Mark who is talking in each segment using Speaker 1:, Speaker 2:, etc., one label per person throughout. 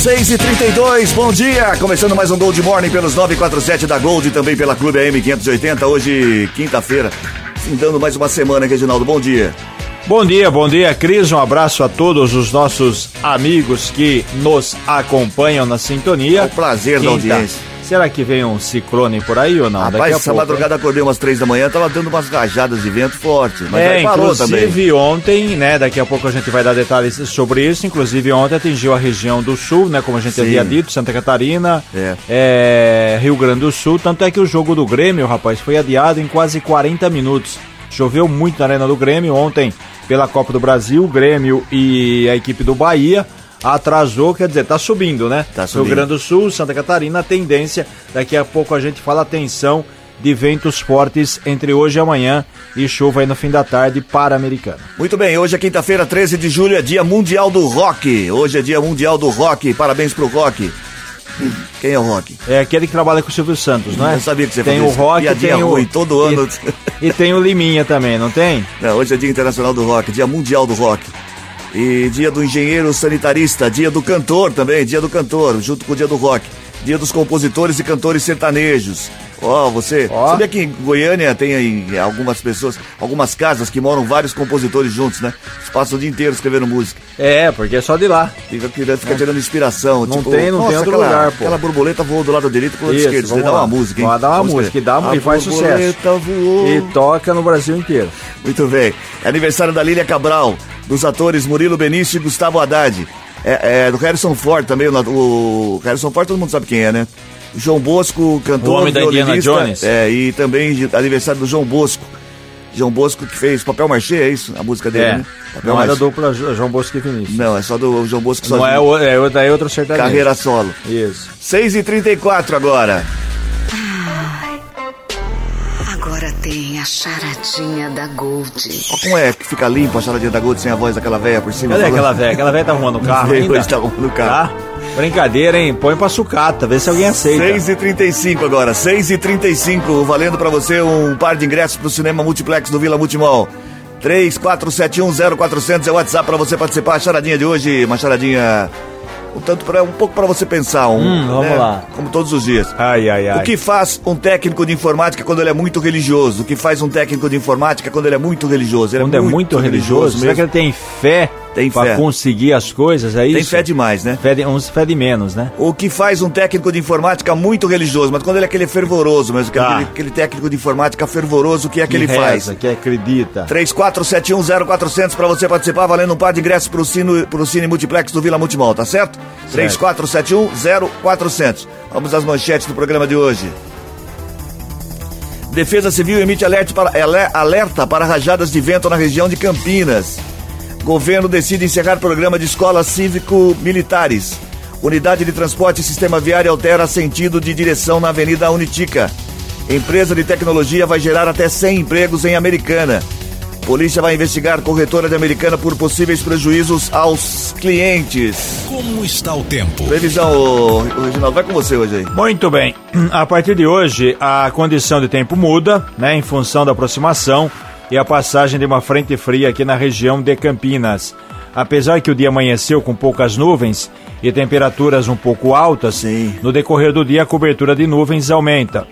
Speaker 1: Seis e trinta e dois, bom dia! Começando mais um Gold Morning pelos 947 da Gold e também pela Clube AM 580, hoje quinta-feira, findando mais uma semana, Reginaldo, bom dia.
Speaker 2: Bom dia, bom dia, Cris. Um abraço a todos os nossos amigos que nos acompanham na sintonia.
Speaker 1: É um prazer
Speaker 2: Quinta.
Speaker 1: da audiência.
Speaker 2: Será que vem um ciclone por aí ou não? Daqui
Speaker 1: Rapaz,
Speaker 2: a
Speaker 1: essa
Speaker 2: pouco,
Speaker 1: madrugada acordei umas três da manhã, tava dando umas rajadas de vento forte, mas
Speaker 2: é,
Speaker 1: aí parou também.
Speaker 2: inclusive ontem, né? Daqui a pouco a gente vai dar detalhes sobre isso. Inclusive ontem atingiu a região do sul, né? Como a gente
Speaker 1: Sim.
Speaker 2: havia dito, Santa Catarina,
Speaker 1: É.
Speaker 2: é, Rio Grande do Sul. Tanto é que o jogo do Grêmio, rapaz, foi adiado em quase 40 minutos. Choveu muito na arena do Grêmio ontem pela Copa do Brasil, Grêmio e a equipe do Bahia. Atrasou, quer dizer, tá subindo, né?
Speaker 1: Tá subindo.
Speaker 2: Rio Grande do Sul, Santa Catarina, a tendência. Daqui a pouco a gente fala atenção de ventos fortes entre hoje e amanhã e chuva aí no fim da tarde para a Americana.
Speaker 1: Muito bem, hoje é quinta-feira, 13 de julho, é dia mundial do rock. Hoje é dia mundial do rock, parabéns pro rock. Quem é o rock?
Speaker 2: É aquele que trabalha com o Silvio Santos, não é?
Speaker 1: Eu sabia que você
Speaker 2: tem o. Rock,
Speaker 1: Piadinha
Speaker 2: tem o
Speaker 1: ruim, todo ano.
Speaker 2: E, e tem o Liminha também, não tem?
Speaker 1: Não, hoje é dia internacional do rock, dia mundial do rock. E dia do engenheiro sanitarista, dia do cantor também, dia do cantor, junto com o dia do rock. Dia dos compositores e cantores sertanejos. Ó, você
Speaker 2: Ó.
Speaker 1: sabia que em Goiânia tem aí algumas pessoas, algumas casas que moram vários compositores juntos, né? Eles passam o dia inteiro escrevendo música.
Speaker 2: É, porque é só de lá.
Speaker 1: Fica, fica, fica tirando inspiração.
Speaker 2: Não
Speaker 1: tipo,
Speaker 2: tem- não tem outro
Speaker 1: aquela,
Speaker 2: lugar, pô.
Speaker 1: Aquela borboleta voou do lado direito pro lado
Speaker 2: Isso,
Speaker 1: esquerdo. Você dá uma música, hein?
Speaker 2: Dar uma
Speaker 1: Vamos
Speaker 2: música, e dá-
Speaker 1: A
Speaker 2: e faz sucesso.
Speaker 1: borboleta voou.
Speaker 2: E toca no Brasil inteiro.
Speaker 1: Muito bem. É aniversário da Lília Cabral, dos atores Murilo Benício e Gustavo Haddad. É, é do Harrison Ford também. O, o Harrison Ford todo mundo sabe quem é, né? João Bosco, cantor,
Speaker 2: O homem da Indiana. Jones.
Speaker 1: É, e também de- aniversário do João Bosco. João Bosco que fez Papel Marchê, é isso? A música dele,
Speaker 2: É.
Speaker 1: né? Papel
Speaker 2: Não é da dupla Jo- João Bosco e Vinícius.
Speaker 1: Não, é só do João Bosco
Speaker 2: Não
Speaker 1: sozinho.
Speaker 2: é, o, é, o- daí é outro sertanejo.
Speaker 1: Carreira solo.
Speaker 2: Isso.
Speaker 1: 6h34 agora.
Speaker 3: Tem a charadinha da Gold.
Speaker 1: Ó, como é que fica limpo a charadinha da Gold sem a voz daquela velha por cima?
Speaker 2: Cadê
Speaker 1: falando?
Speaker 2: aquela velha? Aquela velha tá arrumando o carro ainda?
Speaker 1: hoje, tá arrumando o carro.
Speaker 2: Tá? Brincadeira, hein? Põe pra sucata, vê se alguém aceita.
Speaker 1: 6h35 agora, 6h35, valendo pra você um par de ingressos pro cinema multiplex do Vila Multimol. 34710400 é o WhatsApp pra você participar. A charadinha de hoje, uma charadinha tanto para um pouco pra você pensar, um,
Speaker 2: Hum, vamos lá.
Speaker 1: Como todos os dias.
Speaker 2: Ai, ai, ai.
Speaker 1: O que faz um técnico de informática quando ele é muito religioso? O que faz um técnico de informática quando ele é muito religioso? Ele
Speaker 2: Quando é muito religioso, será que
Speaker 1: mesmo.
Speaker 2: ele tem fé
Speaker 1: Tem
Speaker 2: pra
Speaker 1: fé.
Speaker 2: conseguir as coisas? É isso?
Speaker 1: Tem fé demais, né?
Speaker 2: Fé de, uns fé de menos, né?
Speaker 1: O que faz um técnico de informática muito religioso, mas quando ele é aquele fervoroso mesmo,
Speaker 2: Tá.
Speaker 1: aquele, aquele técnico de informática fervoroso, o que é que, ele
Speaker 2: reza,
Speaker 1: faz?
Speaker 2: que acredita.
Speaker 1: 34710400 para você participar, valendo um par de ingressos pro Cine, pro Cine Multiplex do Vila Multimol, tá certo? 34710400. Vamos às manchetes do programa de hoje. Defesa Civil emite alerta para, alerta para rajadas de vento na região de Campinas. Governo decide encerrar programa de escolas cívico-militares. Unidade de transporte e sistema viário altera sentido de direção na Avenida Unitica. Empresa de tecnologia vai gerar até 100 empregos em Americana. Polícia vai investigar corretora de Americana por possíveis prejuízos aos clientes.
Speaker 4: Como está o tempo?
Speaker 1: Previsão, ô, Reginaldo, vai com você hoje aí.
Speaker 2: Muito bem. A partir de hoje, a condição de tempo muda, né, em função da aproximação e a passagem de uma frente fria aqui na região de Campinas. Apesar que o dia amanheceu com poucas nuvens e temperaturas um pouco altas,
Speaker 1: Sim.
Speaker 2: no decorrer do dia a cobertura de nuvens aumenta.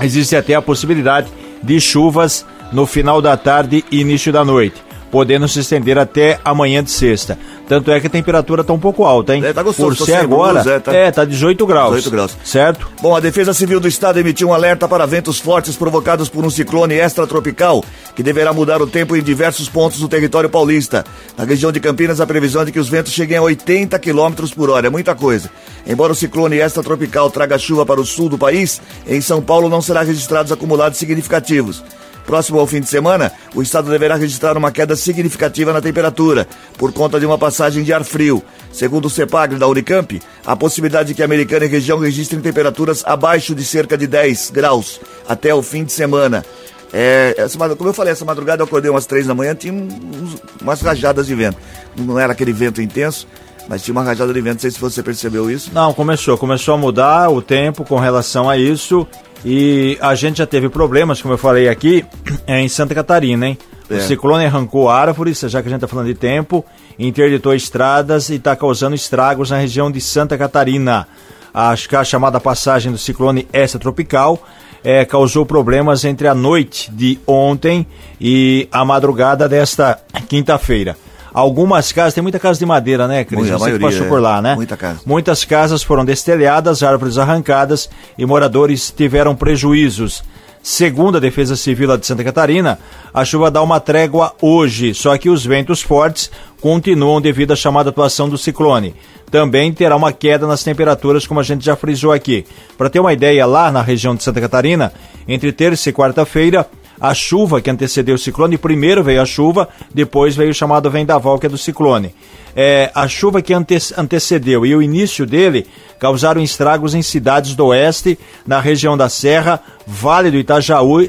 Speaker 2: Existe até a possibilidade de chuvas no final da tarde e início da noite, podendo se estender até amanhã de sexta. Tanto é que a temperatura está um pouco alta, hein?
Speaker 1: É, tá gostoso,
Speaker 2: Por
Speaker 1: tô
Speaker 2: ser
Speaker 1: sem
Speaker 2: agora,
Speaker 1: blusa, é, tá-
Speaker 2: é, tá 18 graus.
Speaker 1: 18 graus.
Speaker 2: Certo?
Speaker 1: Bom, a Defesa Civil do Estado emitiu um alerta para ventos fortes provocados por um ciclone extratropical que deverá mudar o tempo em diversos pontos do território paulista. Na região de Campinas, a previsão é de que os ventos cheguem a 80 km por hora. É muita coisa. Embora o ciclone extratropical traga chuva para o sul do país, em São Paulo não será registrados acumulados significativos. Próximo ao fim de semana, o estado deverá registrar uma queda significativa na temperatura, por conta de uma passagem de ar frio. Segundo o CEPAGRE da Unicamp, a possibilidade de que a Americana e região registrem temperaturas abaixo de cerca de 10 graus até o fim de semana. É, essa, como eu falei, essa madrugada eu acordei umas três da manhã, tinha uns, umas rajadas de vento. Não era aquele vento intenso, mas tinha uma rajada de vento, não sei se você percebeu isso.
Speaker 2: Não, começou, começou a mudar o tempo com relação a isso. E a gente já teve problemas, como eu falei aqui, em Santa Catarina, hein? É. O ciclone arrancou árvores, já que a gente está falando de tempo, interditou estradas e está causando estragos na região de Santa Catarina. Acho que a chamada passagem do ciclone extratropical é, causou problemas entre a noite de ontem e a madrugada desta quinta-feira. Algumas casas, tem muita casa de madeira, né, Cris? Muita, Você maioria, passou por lá, né?
Speaker 1: Muita casa.
Speaker 2: Muitas casas foram destelhadas, árvores arrancadas e moradores tiveram prejuízos. Segundo a Defesa Civil de Santa Catarina, a chuva dá uma trégua hoje, só que os ventos fortes continuam devido à chamada atuação do ciclone. Também terá uma queda nas temperaturas, como a gente já frisou aqui. Para ter uma ideia, lá na região de Santa Catarina, entre terça e quarta-feira, a chuva que antecedeu o ciclone, primeiro veio a chuva, depois veio o chamado vendaval, que é do ciclone. É, a chuva que ante antecedeu e o início dele causaram estragos em cidades do oeste, na região da Serra, Vale do Itajaú,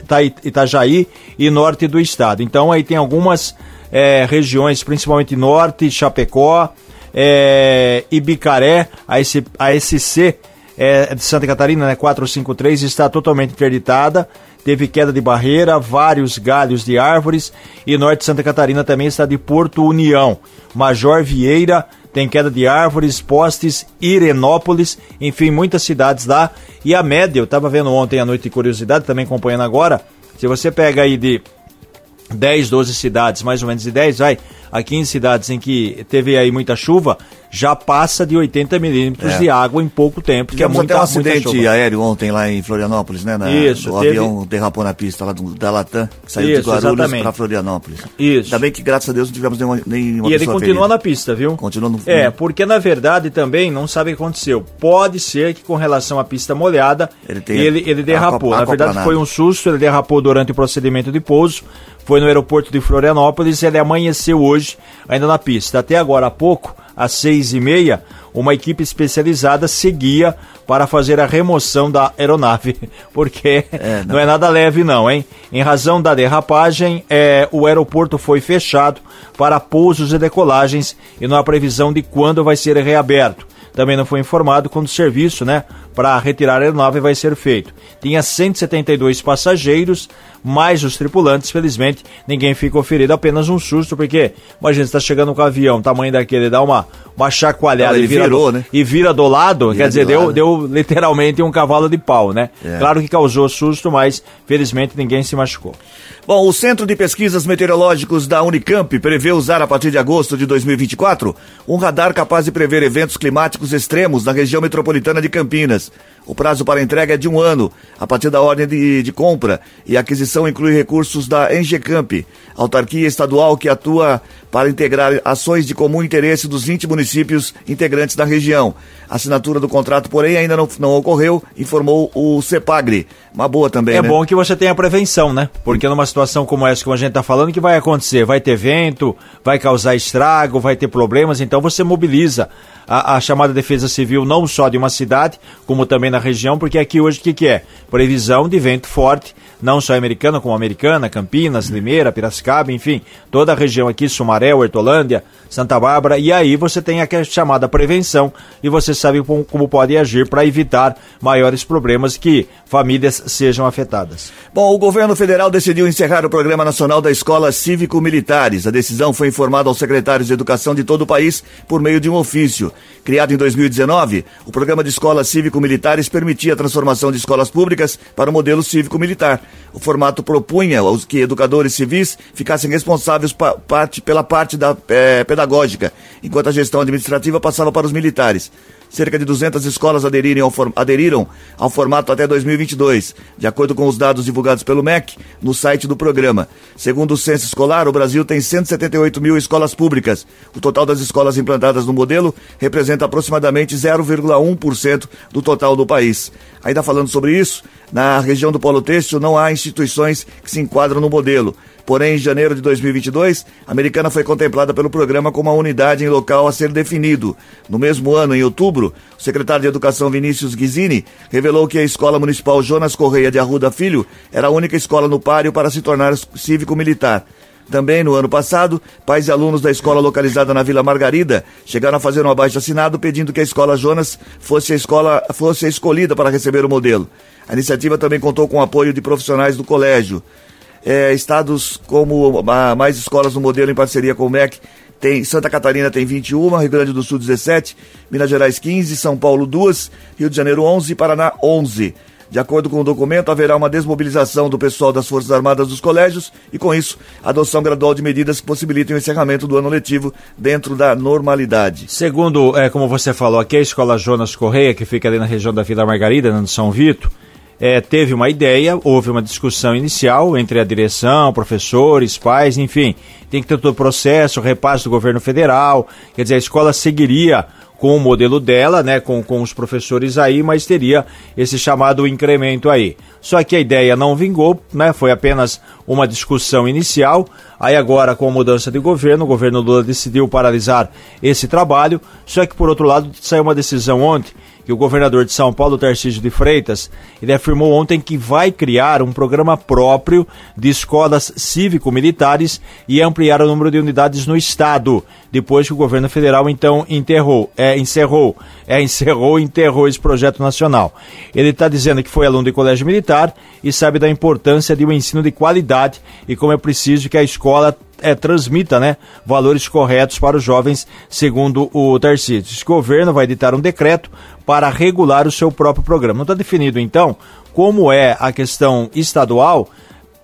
Speaker 2: Itajaí e norte do estado. Então aí tem algumas é, regiões, principalmente norte, Chapecó, é, Ibicaré, a, SC, a SC é, de Santa Catarina, né, 453, está totalmente interditada teve queda de barreira, vários galhos de árvores e norte de Santa Catarina também está de Porto União. Major Vieira tem queda de árvores, postes, Irenópolis, enfim, muitas cidades lá. E a média, eu estava vendo ontem à noite de curiosidade, também acompanhando agora, se você pega aí de 10, 12 cidades, mais ou menos de 10, vai, a 15 cidades em que teve aí muita chuva, já passa de 80 milímetros é. de água em pouco tempo,
Speaker 1: que é muita, até um acidente aéreo ontem lá em Florianópolis, né? Na,
Speaker 2: Isso.
Speaker 1: O teve... avião derrapou na pista lá do, da Latam, que saiu Isso, de Guarulhos para Florianópolis.
Speaker 2: Isso.
Speaker 1: Ainda bem que, graças a Deus, não tivemos nenhuma, nenhuma
Speaker 2: E ele continua ferida. na pista, viu?
Speaker 1: Continua no
Speaker 2: É, porque na verdade também não sabe o que aconteceu. Pode ser que com relação à pista molhada, ele, ele, ele derrapou. na verdade foi um susto, ele derrapou durante o procedimento de pouso, foi no aeroporto de Florianópolis, ele amanheceu hoje ainda na pista. Até agora há pouco, às seis e meia, uma equipe especializada seguia para fazer a remoção da aeronave, porque é, não. não. é nada leve não, hein? Em razão da derrapagem, é, o aeroporto foi fechado para pousos e decolagens e não há previsão de quando vai ser reaberto. Também não foi informado quando o serviço, né, para retirar a aeronave vai ser feito. Tinha 172 passageiros, mais os tripulantes, felizmente ninguém ficou ferido, apenas um susto, porque imagina, você está chegando com o avião, tamanho daquele, dá uma, uma chacoalhada e, vira
Speaker 1: virou,
Speaker 2: do,
Speaker 1: né?
Speaker 2: e vira do lado, vira quer dizer, deu, deu literalmente um cavalo de pau, né? É. Claro que causou susto, mas felizmente ninguém se machucou.
Speaker 1: Bom, o Centro de Pesquisas Meteorológicos da Unicamp prevê usar a partir de agosto de 2024 um radar capaz de prever eventos climáticos extremos na região metropolitana de Campinas. just O prazo para entrega é de um ano, a partir da ordem de, de compra, e a aquisição inclui recursos da Engecamp, autarquia estadual que atua para integrar ações de comum interesse dos 20 municípios integrantes da região. A assinatura do contrato, porém, ainda não, não ocorreu, informou o CEPAGRE. Uma boa também,
Speaker 2: É
Speaker 1: né?
Speaker 2: bom que você tenha prevenção, né? Porque numa situação como essa que a gente está falando, o que vai acontecer? Vai ter vento, vai causar estrago, vai ter problemas, então você mobiliza a, a, chamada defesa civil não só de uma cidade, como também na região, porque aqui hoje o que, que é? Previsão de vento forte, não só americana, como americana, Campinas, Limeira, Piracicaba, enfim, toda a região aqui, Sumaré, Hortolândia, Santa Bárbara, e aí você tem a chamada prevenção e você sabe como, como pode agir para evitar maiores problemas que famílias sejam afetadas.
Speaker 1: Bom, o governo federal decidiu encerrar o Programa Nacional da Escola Cívico-Militares. A decisão foi informada aos secretários de educação de todo o país por meio de um ofício. Criado em 2019, o programa de escolas cívico-militares permitia a transformação de escolas públicas para o modelo cívico-militar. O formato propunha que educadores civis ficassem responsáveis pa parte, pela parte da é, pedagógica, enquanto a gestão administrativa passava para os militares. Cerca de 200 escolas aderiram ao, aderiram ao formato até 2022, de acordo com os dados divulgados pelo MEC no site do programa. Segundo o censo escolar, o Brasil tem 178 mil escolas públicas. O total das escolas implantadas no modelo representa aproximadamente 0,1% do total do país. Ainda falando sobre isso, na região do Polo Têxtil não há instituições que se enquadram no modelo. Porém, em janeiro de 2022, a Americana foi contemplada pelo programa como uma unidade em local a ser definido. No mesmo ano, em outubro, o secretário de Educação Vinícius Guizini revelou que a Escola Municipal Jonas Correia de Arruda Filho era a única escola no páreo para se tornar cívico-militar. Também no ano passado, pais e alunos da escola localizada na Vila Margarida chegaram a fazer um abaixo assinado pedindo que a escola Jonas fosse a escola fosse a escolhida para receber o modelo. A iniciativa também contou com o apoio de profissionais do colégio. É, estados como a, mais escolas no modelo em parceria com o MEC tem Santa Catarina tem 21, Rio Grande do Sul 17, Minas Gerais 15, São Paulo 2, Rio de Janeiro 11 e Paraná 11. De acordo com o documento, haverá uma desmobilização do pessoal das Forças Armadas dos colégios e, com isso, adoção gradual de medidas que possibilitem o encerramento do ano letivo dentro da normalidade.
Speaker 2: Segundo, é, como você falou, aqui a Escola Jonas Correia, que fica ali na região da Vila Margarida, no São Vito, é, teve uma ideia, houve uma discussão inicial entre a direção, professores, pais, enfim, tem que ter todo o processo, repasse do governo federal, quer dizer, a escola seguiria com o modelo dela, né, com, com os professores aí, mas teria esse chamado incremento aí. Só que a ideia não vingou, né, foi apenas uma discussão inicial. Aí agora, com a mudança de governo, o governo Lula decidiu paralisar esse trabalho. Só que, por outro lado, saiu uma decisão ontem que o governador de São Paulo, Tarcísio de Freitas, ele afirmou ontem que vai criar um programa próprio de escolas cívico-militares e ampliar o número de unidades no estado, depois que o governo federal então enterrou, é, encerrou, é, encerrou enterrou esse projeto nacional. Ele está dizendo que foi aluno de colégio militar e sabe da importância de um ensino de qualidade e como é preciso que a escola é, transmita né, valores corretos para os jovens, segundo o Tarcísio. Esse governo vai editar um decreto para regular o seu próprio programa. Não está definido, então, como é a questão estadual,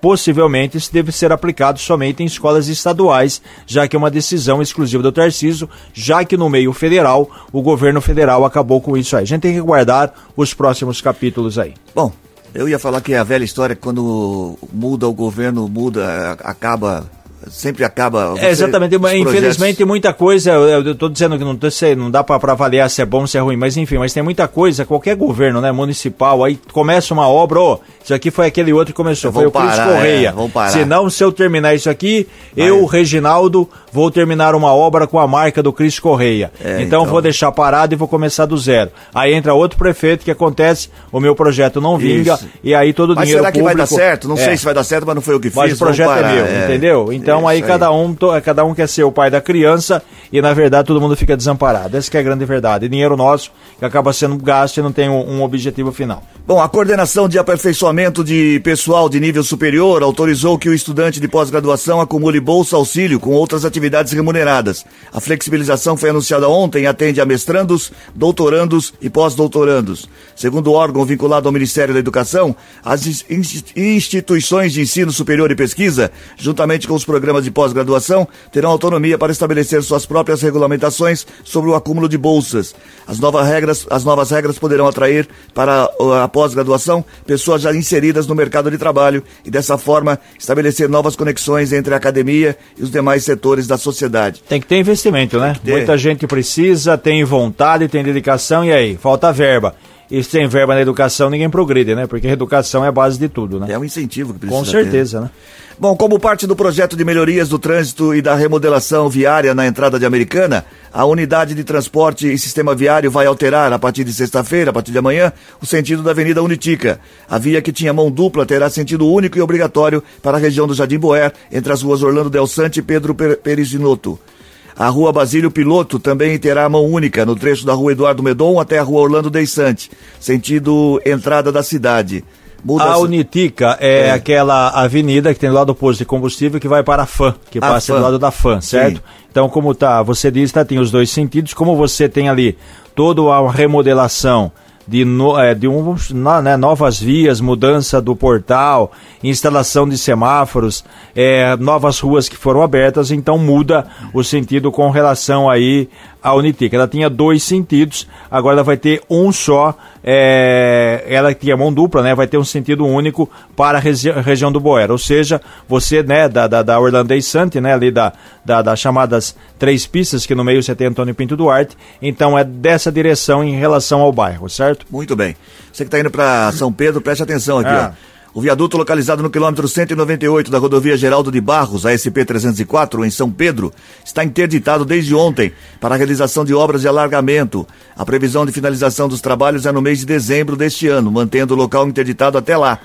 Speaker 2: possivelmente isso deve ser aplicado somente em escolas estaduais, já que é uma decisão exclusiva do Tarcísio, já que no meio federal, o governo federal acabou com isso aí. A gente tem que guardar os próximos capítulos aí.
Speaker 1: Bom, eu ia falar que é a velha história, quando muda o governo, muda, acaba sempre acaba.
Speaker 2: É, exatamente, infelizmente muita coisa, eu estou dizendo que não, não dá para avaliar se é bom, se é ruim, mas enfim, mas tem muita coisa, qualquer governo, né, municipal, aí começa uma obra, ó, isso aqui foi aquele outro que começou, foi o Cris Correia. É, parar. Se não, se eu terminar isso aqui, eu, Reginaldo, vou terminar uma obra com a marca do Cris Correia. É, então, então, vou deixar parado e vou começar do zero. Aí entra outro prefeito que acontece, o meu projeto não vinga, isso. e aí todo o dinheiro
Speaker 1: Mas será que vai dar certo? Não é. sei se vai dar certo, mas não foi o que fiz.
Speaker 2: Mas o projeto é meu, é. entendeu? Então aí, aí cada um cada um quer ser o pai da criança e na verdade todo mundo fica desamparado. Essa é a grande verdade. dinheiro nosso que acaba sendo gasto e não tem um, um objetivo final.
Speaker 1: Bom, a coordenação de aperfeiçoamento de pessoal de nível superior autorizou que o estudante de pós-graduação acumule bolsa auxílio com outras atividades remuneradas. A flexibilização foi anunciada ontem e atende a mestrandos, doutorandos e pós-doutorandos. Segundo o órgão vinculado ao Ministério da Educação, as instituições de ensino superior e pesquisa, juntamente com os programas de pós-graduação, terão autonomia para estabelecer suas próprias regulamentações sobre o acúmulo de bolsas. As novas regras, as novas regras poderão atrair para a pós-graduação pessoas já inseridas no mercado de trabalho e, dessa forma, estabelecer novas conexões entre a academia e os demais setores da sociedade.
Speaker 2: Tem que ter investimento, né? Muita gente precisa, tem vontade, tem dedicação e aí, falta verba. E sem verba na educação ninguém progride, né? Porque a educação é a base de tudo, né?
Speaker 1: É um incentivo que precisa
Speaker 2: Com certeza, ter. né?
Speaker 1: Bom, como parte do projeto de melhorias do trânsito e da remodelação viária na entrada de Americana, a unidade de transporte e sistema viário vai alterar, a partir de sexta-feira, a partir de amanhã, o sentido da Avenida Unitica. A via que tinha mão dupla terá sentido único e obrigatório para a região do Jardim Boer, entre as ruas Orlando Del Sante e Pedro Perizinotto. A rua Basílio Piloto também terá mão única no trecho da rua Eduardo Medon até a rua Orlando Deissante, sentido entrada da cidade.
Speaker 2: Muda a Unitica é, é, aquela avenida que tem do lado do posto de combustível que vai para a FAM, que a passa FAM. do lado da FAM, certo? Sim. Então, como tá, você diz, tá, tem os dois sentidos, como você tem ali toda a remodelação de, no, é, de um, né, novas vias, mudança do portal, instalação de semáforos, é, novas ruas que foram abertas, então muda o sentido com relação aí a Unitic. Ela tinha dois sentidos, agora ela vai ter um só. É, ela tinha mão dupla, né? Vai ter um sentido único para a regi região do Boer. Ou seja, você, né, da, da, da Orlandês Sante, né, ali da, da, das chamadas três pistas, que no meio você tem Antônio Pinto Duarte, então é dessa direção em relação ao bairro, certo?
Speaker 1: Muito bem. Você que está indo para São Pedro, preste atenção aqui, é. ó. O viaduto localizado no quilômetro 198 da rodovia Geraldo de Barros, a SP 304, em São Pedro, está interditado desde ontem para a realização de obras de alargamento. A previsão de finalização dos trabalhos é no mês de dezembro deste ano, mantendo o local interditado até lá.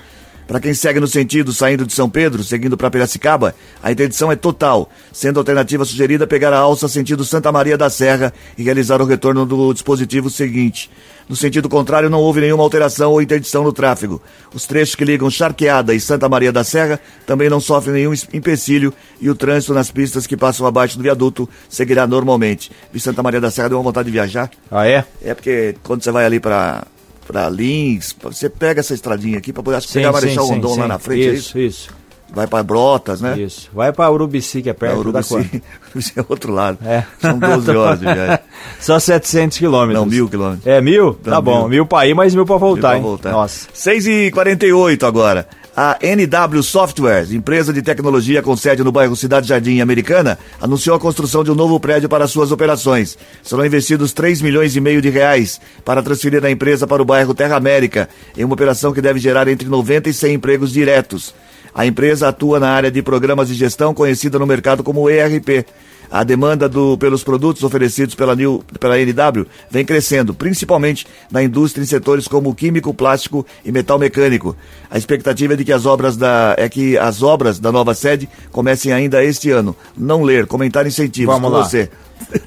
Speaker 1: Para quem segue no sentido saindo de São Pedro, seguindo para Piracicaba, a interdição é total, sendo a alternativa sugerida pegar a alça sentido Santa Maria da Serra e realizar o retorno do dispositivo seguinte. No sentido contrário, não houve nenhuma alteração ou interdição no tráfego. Os trechos que ligam Charqueada e Santa Maria da Serra também não sofrem nenhum empecilho e o trânsito nas pistas que passam abaixo do viaduto seguirá normalmente. E Santa Maria da Serra deu uma vontade de viajar.
Speaker 2: Ah, é?
Speaker 1: É porque quando você vai ali para para Lins, você pega essa estradinha aqui para poder que pegar Marechal Rondon lá na frente,
Speaker 2: isso,
Speaker 1: é
Speaker 2: isso? Isso,
Speaker 1: Vai para Brotas, né?
Speaker 2: Isso. Vai para Urubici, que é perto
Speaker 1: Urubici,
Speaker 2: da
Speaker 1: Urubici é outro lado.
Speaker 2: É.
Speaker 1: São 12 horas de viagem.
Speaker 2: Só 700 quilômetros.
Speaker 1: Não, mil quilômetros.
Speaker 2: É mil? Tá Não, bom. Mil, mil para ir, mas mil para voltar, mil pra
Speaker 1: voltar. Nossa. 6h48 agora. A NW Software, empresa de tecnologia com sede no bairro Cidade Jardim Americana, anunciou a construção de um novo prédio para suas operações. Serão investidos 3 milhões e meio de reais para transferir a empresa para o bairro Terra América, em uma operação que deve gerar entre 90 e 100 empregos diretos. A empresa atua na área de programas de gestão conhecida no mercado como ERP. A demanda do, pelos produtos oferecidos pela, New, pela NW vem crescendo, principalmente na indústria em setores como químico, plástico e metal mecânico. A expectativa é de que as obras da, é que as obras da nova sede comecem ainda este ano. Não ler, comentar incentivos
Speaker 2: Vamos
Speaker 1: com
Speaker 2: lá.
Speaker 1: você.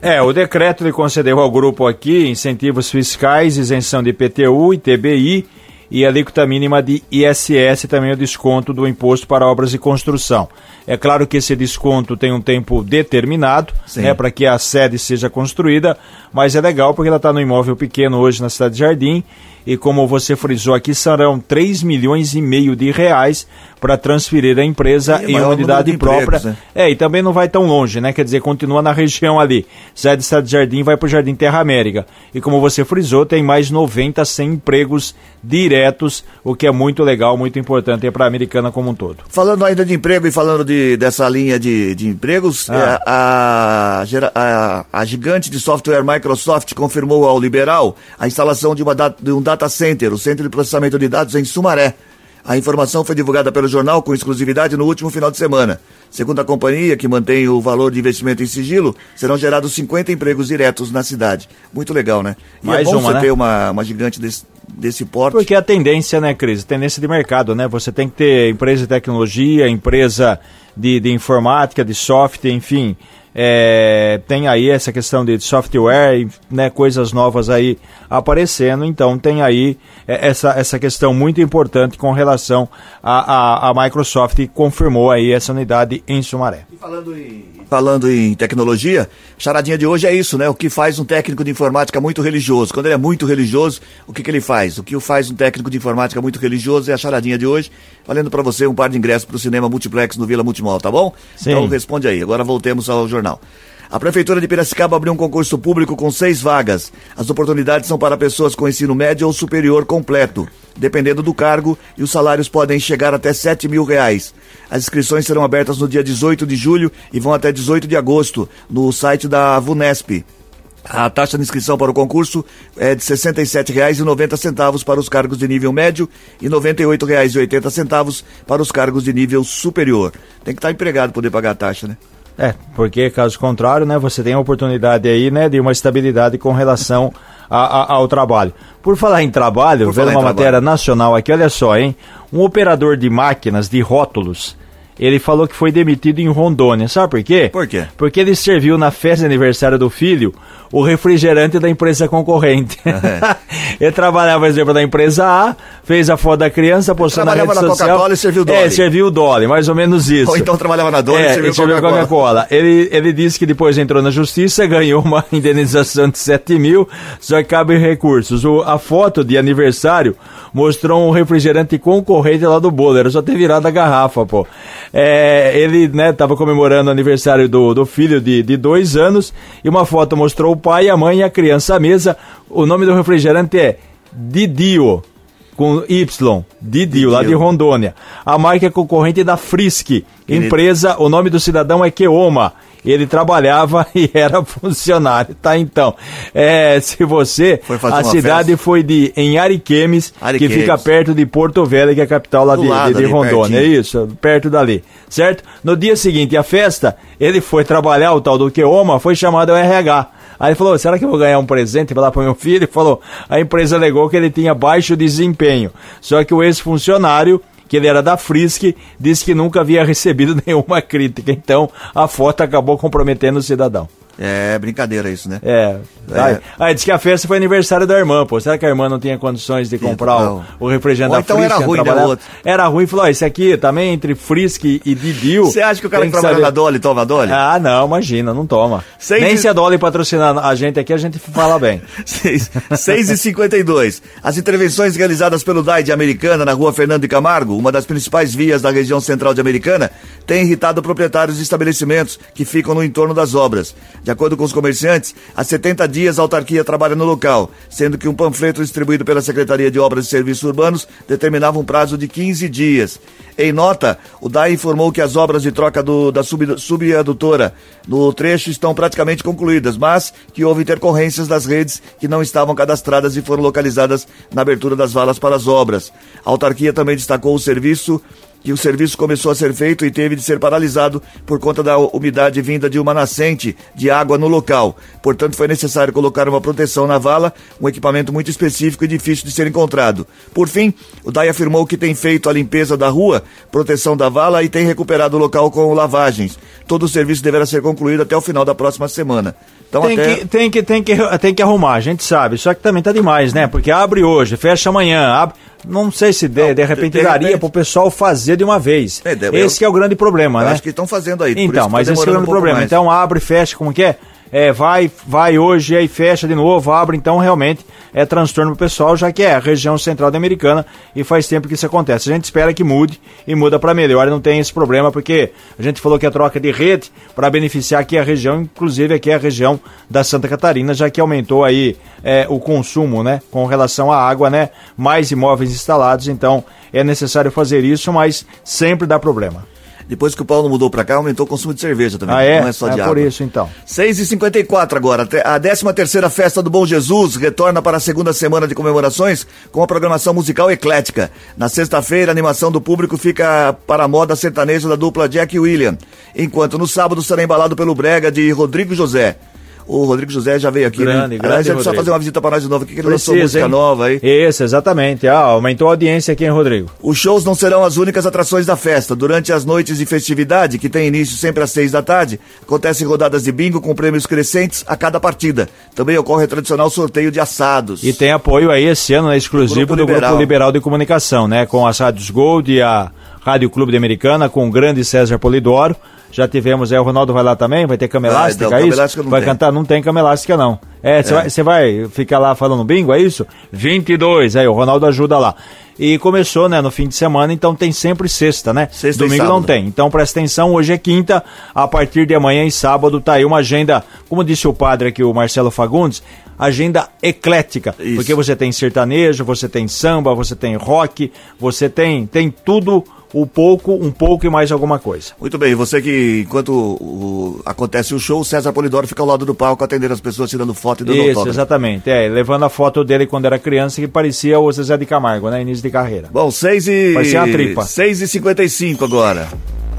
Speaker 2: É, o decreto lhe concedeu ao grupo aqui incentivos fiscais, isenção de IPTU e TBI e alíquota mínima de ISS também o desconto do imposto para obras de construção. É claro que esse desconto tem um tempo determinado, né, para que a sede seja construída, mas é legal porque ela está no imóvel pequeno hoje na cidade de Jardim e como você frisou aqui, serão 3 milhões e meio de reais para transferir a empresa
Speaker 1: E
Speaker 2: em unidade própria.
Speaker 1: empregos, né?
Speaker 2: É, e também não vai tão longe, né? Quer dizer, continua na região ali. Sai do estado de Jardim vai para o Jardim Terra América. E como você frisou, tem mais 90, 100 empregos diretos, o que é muito legal, muito importante para a americana como um todo.
Speaker 1: Falando ainda de emprego e falando de, dessa linha de, de empregos,
Speaker 2: Ah.
Speaker 1: é, a, a, a gigante de software Microsoft confirmou ao Liberal a instalação de, uma de um data center, o Centro de Processamento de Dados em Sumaré. A informação foi divulgada pelo jornal com exclusividade no último final de semana. Segundo a companhia, que mantém o valor de investimento em sigilo, serão gerados 50 empregos diretos na cidade. Muito legal, né? E
Speaker 2: Mais
Speaker 1: é bom
Speaker 2: uma,
Speaker 1: você
Speaker 2: né?
Speaker 1: ter uma, uma gigante desse, desse porte.
Speaker 2: Porque a tendência, né, Cris? Tendência de mercado, né? Você tem que ter empresa de tecnologia, empresa de, de informática, de software, enfim. É, tem aí essa questão de software, né, coisas novas aí aparecendo, então tem aí é, essa, essa questão muito importante com relação à a, a, Microsoft que confirmou aí essa unidade em Sumaré.
Speaker 1: E Falando em, falando em tecnologia, charadinha de hoje é isso, né? O que faz um técnico de informática muito religioso? Quando ele é muito religioso, o que, que ele faz? O que o faz um técnico de informática muito religioso é a charadinha de hoje, valendo para você um par de ingressos para o cinema multiplex no Vila Multimol, tá bom?
Speaker 2: Sim.
Speaker 1: Então responde aí. Agora voltemos ao jornal. A Prefeitura de Piracicaba abriu um concurso público com seis vagas. As oportunidades são para pessoas com ensino médio ou superior completo, dependendo do cargo, e os salários podem chegar até 7 mil reais. As inscrições serão abertas no dia 18 de julho e vão até 18 de agosto, no site da VUNESP. A taxa de inscrição para o concurso é de R$ 67,90 para os cargos de nível médio e R$ 98,80 para os cargos de nível superior. Tem que estar empregado para poder pagar a taxa, né?
Speaker 2: É, porque caso contrário, né, você tem a oportunidade aí, né, de uma estabilidade com relação a, a- ao trabalho. Por falar em trabalho,
Speaker 1: Por
Speaker 2: vendo uma
Speaker 1: trabalho.
Speaker 2: matéria nacional aqui, olha só, hein, um operador de máquinas de rótulos, ele falou que foi demitido em Rondônia, sabe por quê?
Speaker 1: Por quê?
Speaker 2: Porque ele serviu na festa de aniversário do filho o refrigerante da empresa concorrente.
Speaker 1: É.
Speaker 2: ele trabalhava, por exemplo, na empresa A, fez a foto da criança, postou na
Speaker 1: trabalhava
Speaker 2: rede
Speaker 1: na
Speaker 2: social.
Speaker 1: Coca-Cola e serviu
Speaker 2: É,
Speaker 1: Dolly.
Speaker 2: serviu o Dolly, mais ou menos isso.
Speaker 1: Ou então trabalhava na Dona
Speaker 2: É,
Speaker 1: e serviu Coca-Cola.
Speaker 2: Coca-Cola. Ele, ele disse que depois entrou na justiça, ganhou uma indenização de 7 mil, só que cabe recursos. O- a foto de aniversário mostrou um refrigerante concorrente lá do bolo, era só ter virado a garrafa, pô. É, ele, né, tava comemorando o aniversário do, do filho de, de dois anos e uma foto mostrou o pai, a mãe e a criança à mesa. O nome do refrigerante é Didio com Y, Didio, lá de Rondônia. A marca é concorrente da Frisk. Empresa, o nome do cidadão é Keoma ele trabalhava e era funcionário, tá? Então, é, se você, a cidade festa. foi de em Ariquemes, Ariquemes, que fica perto de Porto Velho, que é a capital lá de, de, de, Rondônia, é isso, perto dali, certo? No dia seguinte, a festa, ele foi trabalhar, o tal do Queoma, foi chamado ao RH. Aí ele falou: será que eu vou ganhar um presente para dar para meu filho? Ele falou: a empresa alegou que ele tinha baixo desempenho. Só que o ex-funcionário que ele era da Frisk, disse que nunca havia recebido nenhuma crítica. Então a foto acabou comprometendo o cidadão.
Speaker 1: É brincadeira isso, né?
Speaker 2: É. é. Aí, disse que a festa foi aniversário da irmã, pô. Será que a irmã não tinha condições de comprar o, o, refrigerante Ou
Speaker 1: da então
Speaker 2: Frisk?
Speaker 1: era ruim, outro.
Speaker 2: Era ruim, falou, ó, esse aqui também entre Frisk e Didil.
Speaker 1: Você acha que o cara que, que trabalha na Dolly toma Dolly?
Speaker 2: Ah, não, imagina, não toma. Seis Nem de... se a Dolly patrocinar a gente aqui, a gente fala bem.
Speaker 1: 6 e 52 As intervenções realizadas pelo DAI de Americana na rua Fernando de Camargo, uma das principais vias da região central de Americana, têm irritado proprietários de estabelecimentos que ficam no entorno das obras. De acordo com os comerciantes, há 70 dias a autarquia trabalha no local, sendo que um panfleto distribuído pela Secretaria de Obras e Serviços Urbanos determinava um prazo de 15 dias. Em nota, o DAI informou que as obras de troca do, da sub, subadutora no trecho estão praticamente concluídas, mas que houve intercorrências das redes que não estavam cadastradas e foram localizadas na abertura das valas para as obras. A autarquia também destacou o serviço que o serviço começou a ser feito e teve de ser paralisado por conta da umidade vinda de uma nascente de água no local. Portanto, foi necessário colocar uma proteção na vala, um equipamento muito específico e difícil de ser encontrado. Por fim, o DAI afirmou que tem feito a limpeza da rua, proteção da vala e tem recuperado o local com lavagens. Todo o serviço deverá ser concluído até o final da próxima semana.
Speaker 2: Então, tem, até... que, tem, que, tem, que, tem que arrumar, a gente sabe. Só que também tá demais, né? Porque abre hoje, fecha amanhã, abre não sei se de, não, de repente de, de daria para o pessoal fazer de uma vez. É, esse eu, é o grande problema, né?
Speaker 1: Acho que estão fazendo aí.
Speaker 2: Então, mas esse é o grande um problema. Mais. Então abre, fecha, como que é? É, vai, vai hoje aí fecha de novo, abre, então realmente é transtorno pro pessoal, já que é a região central da Americana e faz tempo que isso acontece. A gente espera que mude e muda para melhor e não tem esse problema, porque a gente falou que a troca de rede para beneficiar aqui a região, inclusive aqui a região da Santa Catarina, já que aumentou aí é, o consumo, né, com relação à água, né, mais imóveis instalados, então é necessário fazer isso, mas sempre dá problema.
Speaker 1: Depois que o Paulo mudou para cá, aumentou o consumo de cerveja também.
Speaker 2: Ah, é? Não é só é de água. por isso, então.
Speaker 1: 6h54 agora. A 13 terceira Festa do Bom Jesus retorna para a segunda semana de comemorações com a programação musical eclética. Na sexta-feira, a animação do público fica para a moda sertaneja da dupla Jack e William. Enquanto no sábado será embalado pelo brega de Rodrigo José. O Rodrigo José já veio aqui,
Speaker 2: grande, né? Grande,
Speaker 1: Aliás, precisa fazer uma visita para nós de novo aqui, que ele lançou música hein? nova aí.
Speaker 2: Isso, exatamente. Ah, aumentou a audiência aqui, hein, Rodrigo?
Speaker 1: Os shows não serão as únicas atrações da festa. Durante as noites de festividade, que tem início sempre às seis da tarde, acontecem rodadas de bingo com prêmios crescentes a cada partida. Também ocorre o tradicional sorteio de assados.
Speaker 2: E tem apoio aí esse ano, né, exclusivo Grupo do Liberal. Grupo Liberal de Comunicação, né? Com as rádios Gold e a Rádio Clube de Americana, com o grande César Polidoro. Já tivemos, é, o Ronaldo vai lá também? Vai ter cama elástica, vai, não, é isso? vai tem. cantar? Não tem cama elástica, não. É, você é. vai, vai ficar lá falando bingo, é isso? 22, aí o Ronaldo ajuda lá. E começou, né, no fim de semana, então tem sempre sexta, né? Sexta Domingo não tem. Então presta atenção, hoje é quinta, a partir de amanhã e sábado tá aí uma agenda, como disse o padre aqui, o Marcelo Fagundes, agenda eclética. Isso. Porque você tem sertanejo, você tem samba, você tem rock, você tem, tem tudo o pouco, um pouco e mais alguma coisa.
Speaker 1: Muito bem, você que, enquanto o, acontece o show, o César Polidoro fica ao lado do palco atendendo as pessoas, tirando foto e dando
Speaker 2: Isso, autógrafo. exatamente. É, levando a foto dele quando era criança, que parecia o Zezé de Camargo, né? Início de carreira.
Speaker 1: Bom, 6 e...
Speaker 2: Parecia uma tripa.
Speaker 1: 6 e 55 agora.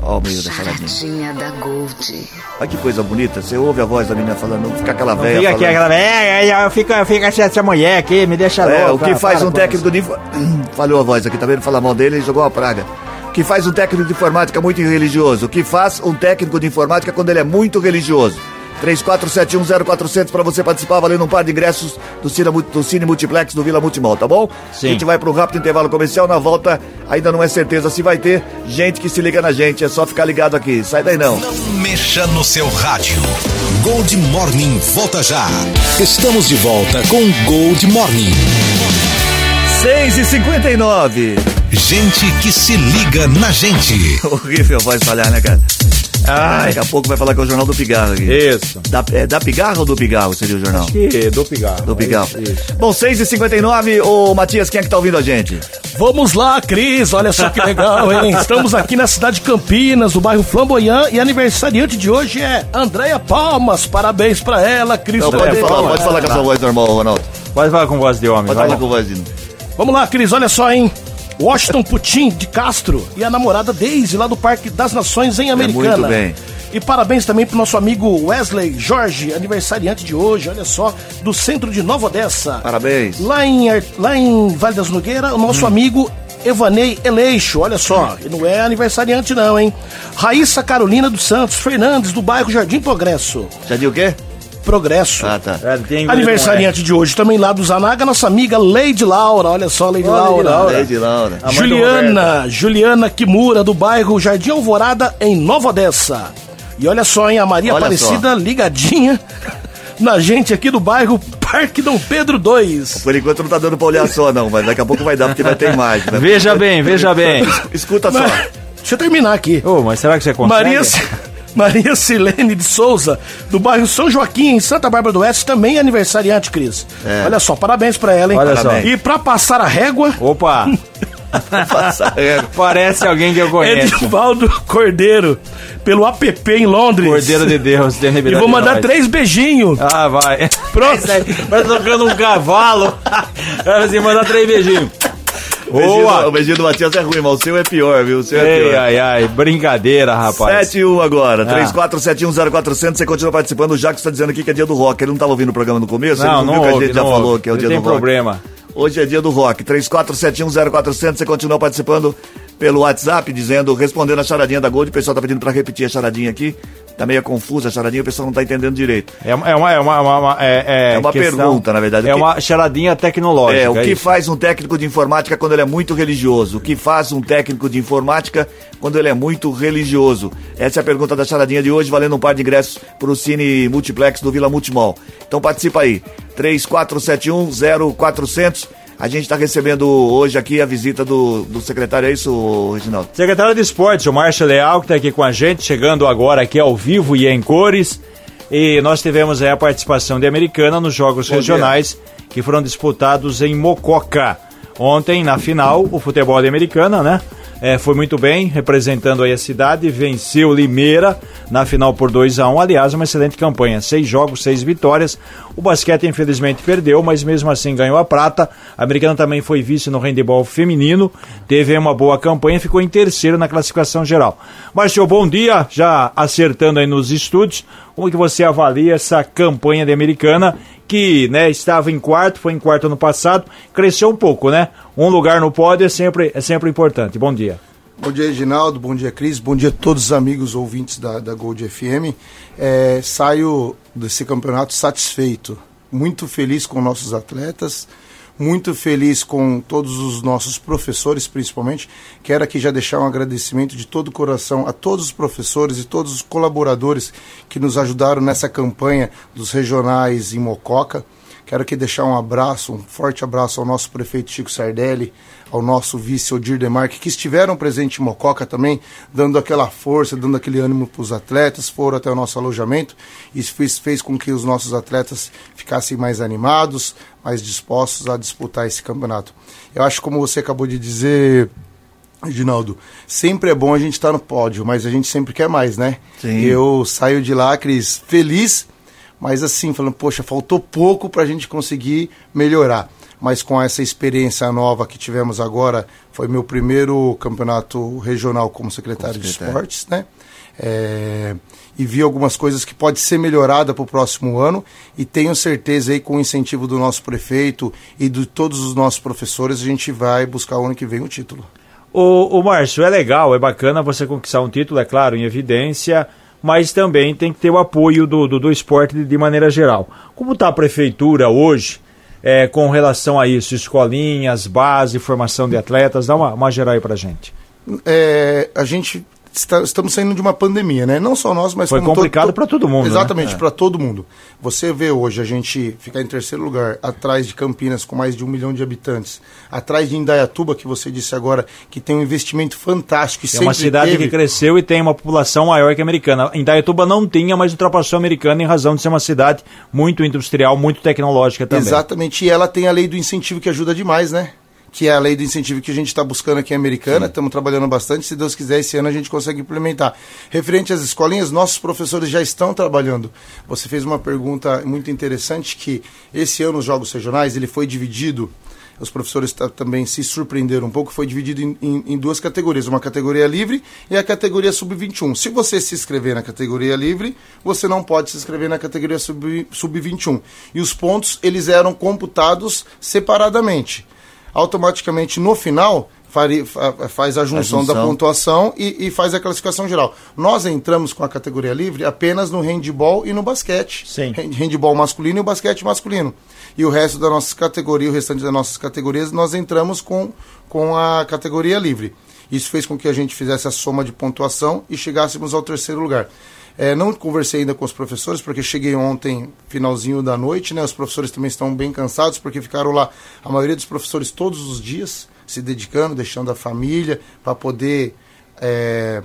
Speaker 1: Ó, o meio da
Speaker 3: saladinha. da Gold.
Speaker 1: Olha que coisa bonita. Você ouve a voz da menina falando, fica aquela velha.
Speaker 2: Fica aqui aquela velha, eu fico, eu fico essa mulher aqui, me deixa
Speaker 1: louco. É, o que faz um técnico de. Falhou a voz aqui, tá vendo? Fala mal dele, ele jogou uma praga que faz um técnico de informática muito religioso? O que faz um técnico de informática quando ele é muito religioso? 34710400 para você participar, valendo um par de ingressos do Cine, do Cine Multiplex do Vila Multimol, tá bom?
Speaker 2: Sim.
Speaker 1: A gente vai para um rápido intervalo comercial, na volta ainda não é certeza se vai ter gente que se liga na gente, é só ficar ligado aqui, sai daí não.
Speaker 4: Não mexa no seu rádio. Gold Morning volta já. Estamos de volta com Gold Morning.
Speaker 1: 6 e 59
Speaker 4: Gente que se liga na gente.
Speaker 1: Horrível a voz falhar, né, cara? Ah, daqui a pouco vai falar que é o Jornal do Pigarro aqui.
Speaker 2: Isso.
Speaker 1: Da, é da Pigarro ou do Pigarro seria o jornal?
Speaker 2: Que do pigarro.
Speaker 1: Do Pigarro.
Speaker 2: Isso, isso.
Speaker 1: Bom, 6 e 59 Ô, Matias, quem é que tá ouvindo a gente?
Speaker 5: Vamos lá, Cris, olha só que legal, hein? Estamos aqui na cidade de Campinas, do bairro Flamboyant, e aniversariante de hoje é Andréia Palmas. Parabéns pra ela, Cris.
Speaker 1: Não, pode falar, pode falar com a sua voz normal, Ronaldo.
Speaker 2: Pode falar com voz de homem,
Speaker 1: Pode
Speaker 2: vai.
Speaker 1: falar com voz de...
Speaker 5: Vamos lá, Cris, olha só, hein? Washington Putin de Castro e a namorada Daisy lá do Parque das Nações em Americana.
Speaker 1: muito bem.
Speaker 5: E parabéns também pro nosso amigo Wesley Jorge, aniversariante de hoje, olha só, do centro de Nova Odessa.
Speaker 1: Parabéns.
Speaker 5: Lá em, lá em Vale das Nogueira, o nosso amigo Evanei Eleixo, olha só, e não é aniversariante não, hein? Raíssa Carolina dos Santos Fernandes, do bairro Jardim Progresso.
Speaker 1: Já deu o quê?
Speaker 5: Progresso.
Speaker 1: Ah, tá.
Speaker 2: É,
Speaker 5: Aniversariante de hoje também lá do Zanaga, nossa amiga Leide Laura, olha só, Leide
Speaker 2: Olha,
Speaker 5: Laura.
Speaker 2: Laura.
Speaker 1: Lady Laura.
Speaker 2: A mãe do
Speaker 5: Juliana, Juliana Kimura, do bairro Jardim Alvorada, em Nova Odessa. E olha só, hein, a Maria
Speaker 1: Olha
Speaker 5: Aparecida ligadinha na gente aqui do bairro Parque Dom Pedro 2.
Speaker 1: Por enquanto não tá dando pra olhar só, não, mas daqui a pouco vai dar, porque vai ter imagem. né?
Speaker 2: Veja bem, veja bem.
Speaker 1: Escuta só.
Speaker 5: Mas, deixa eu terminar aqui.
Speaker 2: Ô, mas será que você consegue?
Speaker 5: Maria, Maria Silene de Souza, do bairro São Joaquim, em Santa Bárbara do Oeste, também é aniversariante, Cris.
Speaker 1: É.
Speaker 5: Olha só, parabéns pra ela, hein?
Speaker 2: Olha só.
Speaker 5: E pra passar a régua,
Speaker 2: Opa, parece alguém que eu conheço.
Speaker 5: Edivaldo Cordeiro, pelo app em Londres.
Speaker 2: Cordeiro de Deus, tem
Speaker 5: E vou mandar três beijinhos.
Speaker 2: Ah, vai.
Speaker 5: Pronto.
Speaker 2: Vai tocando um cavalo. Vai assim, mandar três beijinhos.
Speaker 1: O beijinho, do, o
Speaker 2: Boa.
Speaker 1: beijinho do Matias é ruim, mas o seu é pior, viu? O seu é
Speaker 2: Ei,
Speaker 1: pior.
Speaker 2: ai, ai, brincadeira, rapaz.
Speaker 1: 7 e 1 agora,
Speaker 2: Ah.
Speaker 1: 34710400, você continua participando. O Jacques está dizendo aqui que é dia do rock. Ele não estava ouvindo o programa no começo?
Speaker 2: Não,
Speaker 1: ele
Speaker 2: não
Speaker 1: viu que a
Speaker 2: ouve,
Speaker 1: gente já
Speaker 2: não
Speaker 1: falou
Speaker 2: ouve.
Speaker 1: que é o dia
Speaker 2: tem
Speaker 1: do rock.
Speaker 2: problema.
Speaker 1: Hoje é dia do rock. 34710400, você continua participando pelo WhatsApp, dizendo, respondendo a charadinha da Gold. O pessoal tá pedindo para repetir a charadinha aqui. Tá meio confusa a charadinha, o pessoal não tá entendendo direito.
Speaker 2: É uma, é uma, é uma, uma- uma- é, é
Speaker 1: É uma
Speaker 2: questão-
Speaker 1: pergunta, na verdade.
Speaker 2: É
Speaker 1: que-
Speaker 2: uma charadinha tecnológica.
Speaker 1: É, o que
Speaker 2: isso.
Speaker 1: faz um técnico de informática quando ele é muito religioso? O que faz um técnico de informática quando ele é muito religioso? Essa é a pergunta da charadinha de hoje, valendo um par de ingressos para o Cine Multiplex do Vila Multimol. Então participa aí, 34710400. A gente está recebendo hoje aqui a visita do, do secretário, é isso, Reginaldo?
Speaker 2: Secretário de Esportes, o Márcio Leal, que está aqui com a gente, chegando agora aqui ao vivo e em cores. E nós tivemos aí a participação de Americana nos jogos
Speaker 1: Bom
Speaker 2: regionais que foram disputados em Mococa. Ontem, na final, o futebol de Americana, né? É, foi muito bem, representando aí a cidade, venceu Limeira na final por 2 a 1 Aliás, uma excelente campanha. Seis jogos, seis vitórias. O basquete, infelizmente, perdeu, mas mesmo assim ganhou a prata. A Americana também foi vice no handebol feminino, teve uma boa campanha, ficou em terceiro na classificação geral. Márcio, bom dia, já acertando aí nos estúdios. Como que você avalia essa campanha de Americana que né, estava em quarto, foi em quarto ano passado, cresceu um pouco, né? Um lugar no pódio é sempre, é sempre importante. Bom dia.
Speaker 6: Bom dia, Reginaldo. Bom dia, Cris. Bom dia a todos os amigos ouvintes da, da Gold FM. É, saio desse campeonato satisfeito, muito feliz com nossos atletas, muito feliz com todos os nossos professores, principalmente. Quero aqui já deixar um agradecimento de todo o coração a todos os professores e todos os colaboradores que nos ajudaram nessa campanha dos regionais em Mococa. Quero aqui deixar um abraço, um forte abraço ao nosso prefeito Chico Sardelli, ao nosso vice Odir Demarque, que estiveram presentes em Mococa também, dando aquela força, dando aquele ânimo para os atletas, foram até o nosso alojamento. Isso fez, fez com que os nossos atletas ficassem mais animados, mais dispostos a disputar esse campeonato. Eu acho, como você acabou de dizer, Reginaldo, sempre é bom a gente estar no pódio, mas a gente sempre quer mais, né?
Speaker 1: Sim.
Speaker 6: Eu saio de lá, Cris, feliz, mas assim, falando, poxa, faltou pouco para a gente conseguir melhorar. Mas com essa experiência nova que tivemos agora, foi meu primeiro campeonato regional como secretário,
Speaker 1: Como
Speaker 6: de
Speaker 1: secretário.
Speaker 6: esportes, né? É, e vi algumas coisas que pode ser melhorada para o próximo ano e tenho certeza aí com o incentivo do nosso prefeito e de todos os nossos professores a gente vai buscar o ano que vem o título.
Speaker 2: O, o Márcio, é legal, é bacana você conquistar um título, é claro, em evidência, mas também tem que ter o apoio do, do, do esporte de, de maneira geral. Como está a prefeitura hoje é, com relação a isso? Escolinhas, base, formação de atletas, dá uma, uma geral aí pra gente.
Speaker 6: É, a gente está- estamos saindo de uma pandemia, né? Não só nós, mas
Speaker 2: Foi complicado pra todo mundo, né?
Speaker 6: Exatamente,
Speaker 2: É.
Speaker 6: para todo mundo. Você vê hoje a gente ficar em terceiro lugar, atrás de Campinas, com mais de um milhão de habitantes, atrás de Indaiatuba, que você disse agora, que tem um investimento fantástico. E
Speaker 2: É uma cidade
Speaker 6: teve.
Speaker 2: que cresceu e tem uma população maior que a americana. Indaiatuba não tinha, mas ultrapassou a americana em razão de ser uma cidade muito industrial, muito tecnológica também.
Speaker 6: Exatamente, e ela tem a lei do incentivo que ajuda demais, né? Que é a lei do incentivo que a gente está buscando aqui em Americana, estamos trabalhando bastante, se Deus quiser, esse ano a gente consegue implementar. Referente às escolinhas, nossos professores já estão trabalhando. Você fez uma pergunta muito interessante, que esse ano os Jogos Regionais, ele foi dividido, os professores ta- também se surpreenderam um pouco, foi dividido em, em- em duas categorias, uma categoria livre e a categoria sub-21. Se você se inscrever na categoria livre, você não pode se inscrever na categoria sub- sub-21. e os pontos, eles eram computados separadamente. Automaticamente, no final, faz a junção, da
Speaker 1: junção.
Speaker 6: pontuação e, e faz a classificação geral. Nós entramos com a categoria livre apenas no handball e no basquete.
Speaker 2: Sim.
Speaker 6: Hand- Handball masculino e o basquete masculino. E o resto da nossa categoria, o restante das nossas categorias, nós entramos com, com a categoria livre. Isso fez com que a gente fizesse a soma de pontuação e chegássemos ao terceiro lugar. É, não conversei ainda com os professores, porque cheguei ontem, finalzinho da noite, né? Os professores também estão bem cansados, porque ficaram lá, a maioria dos professores, todos os dias, se dedicando, deixando a família, para poder é,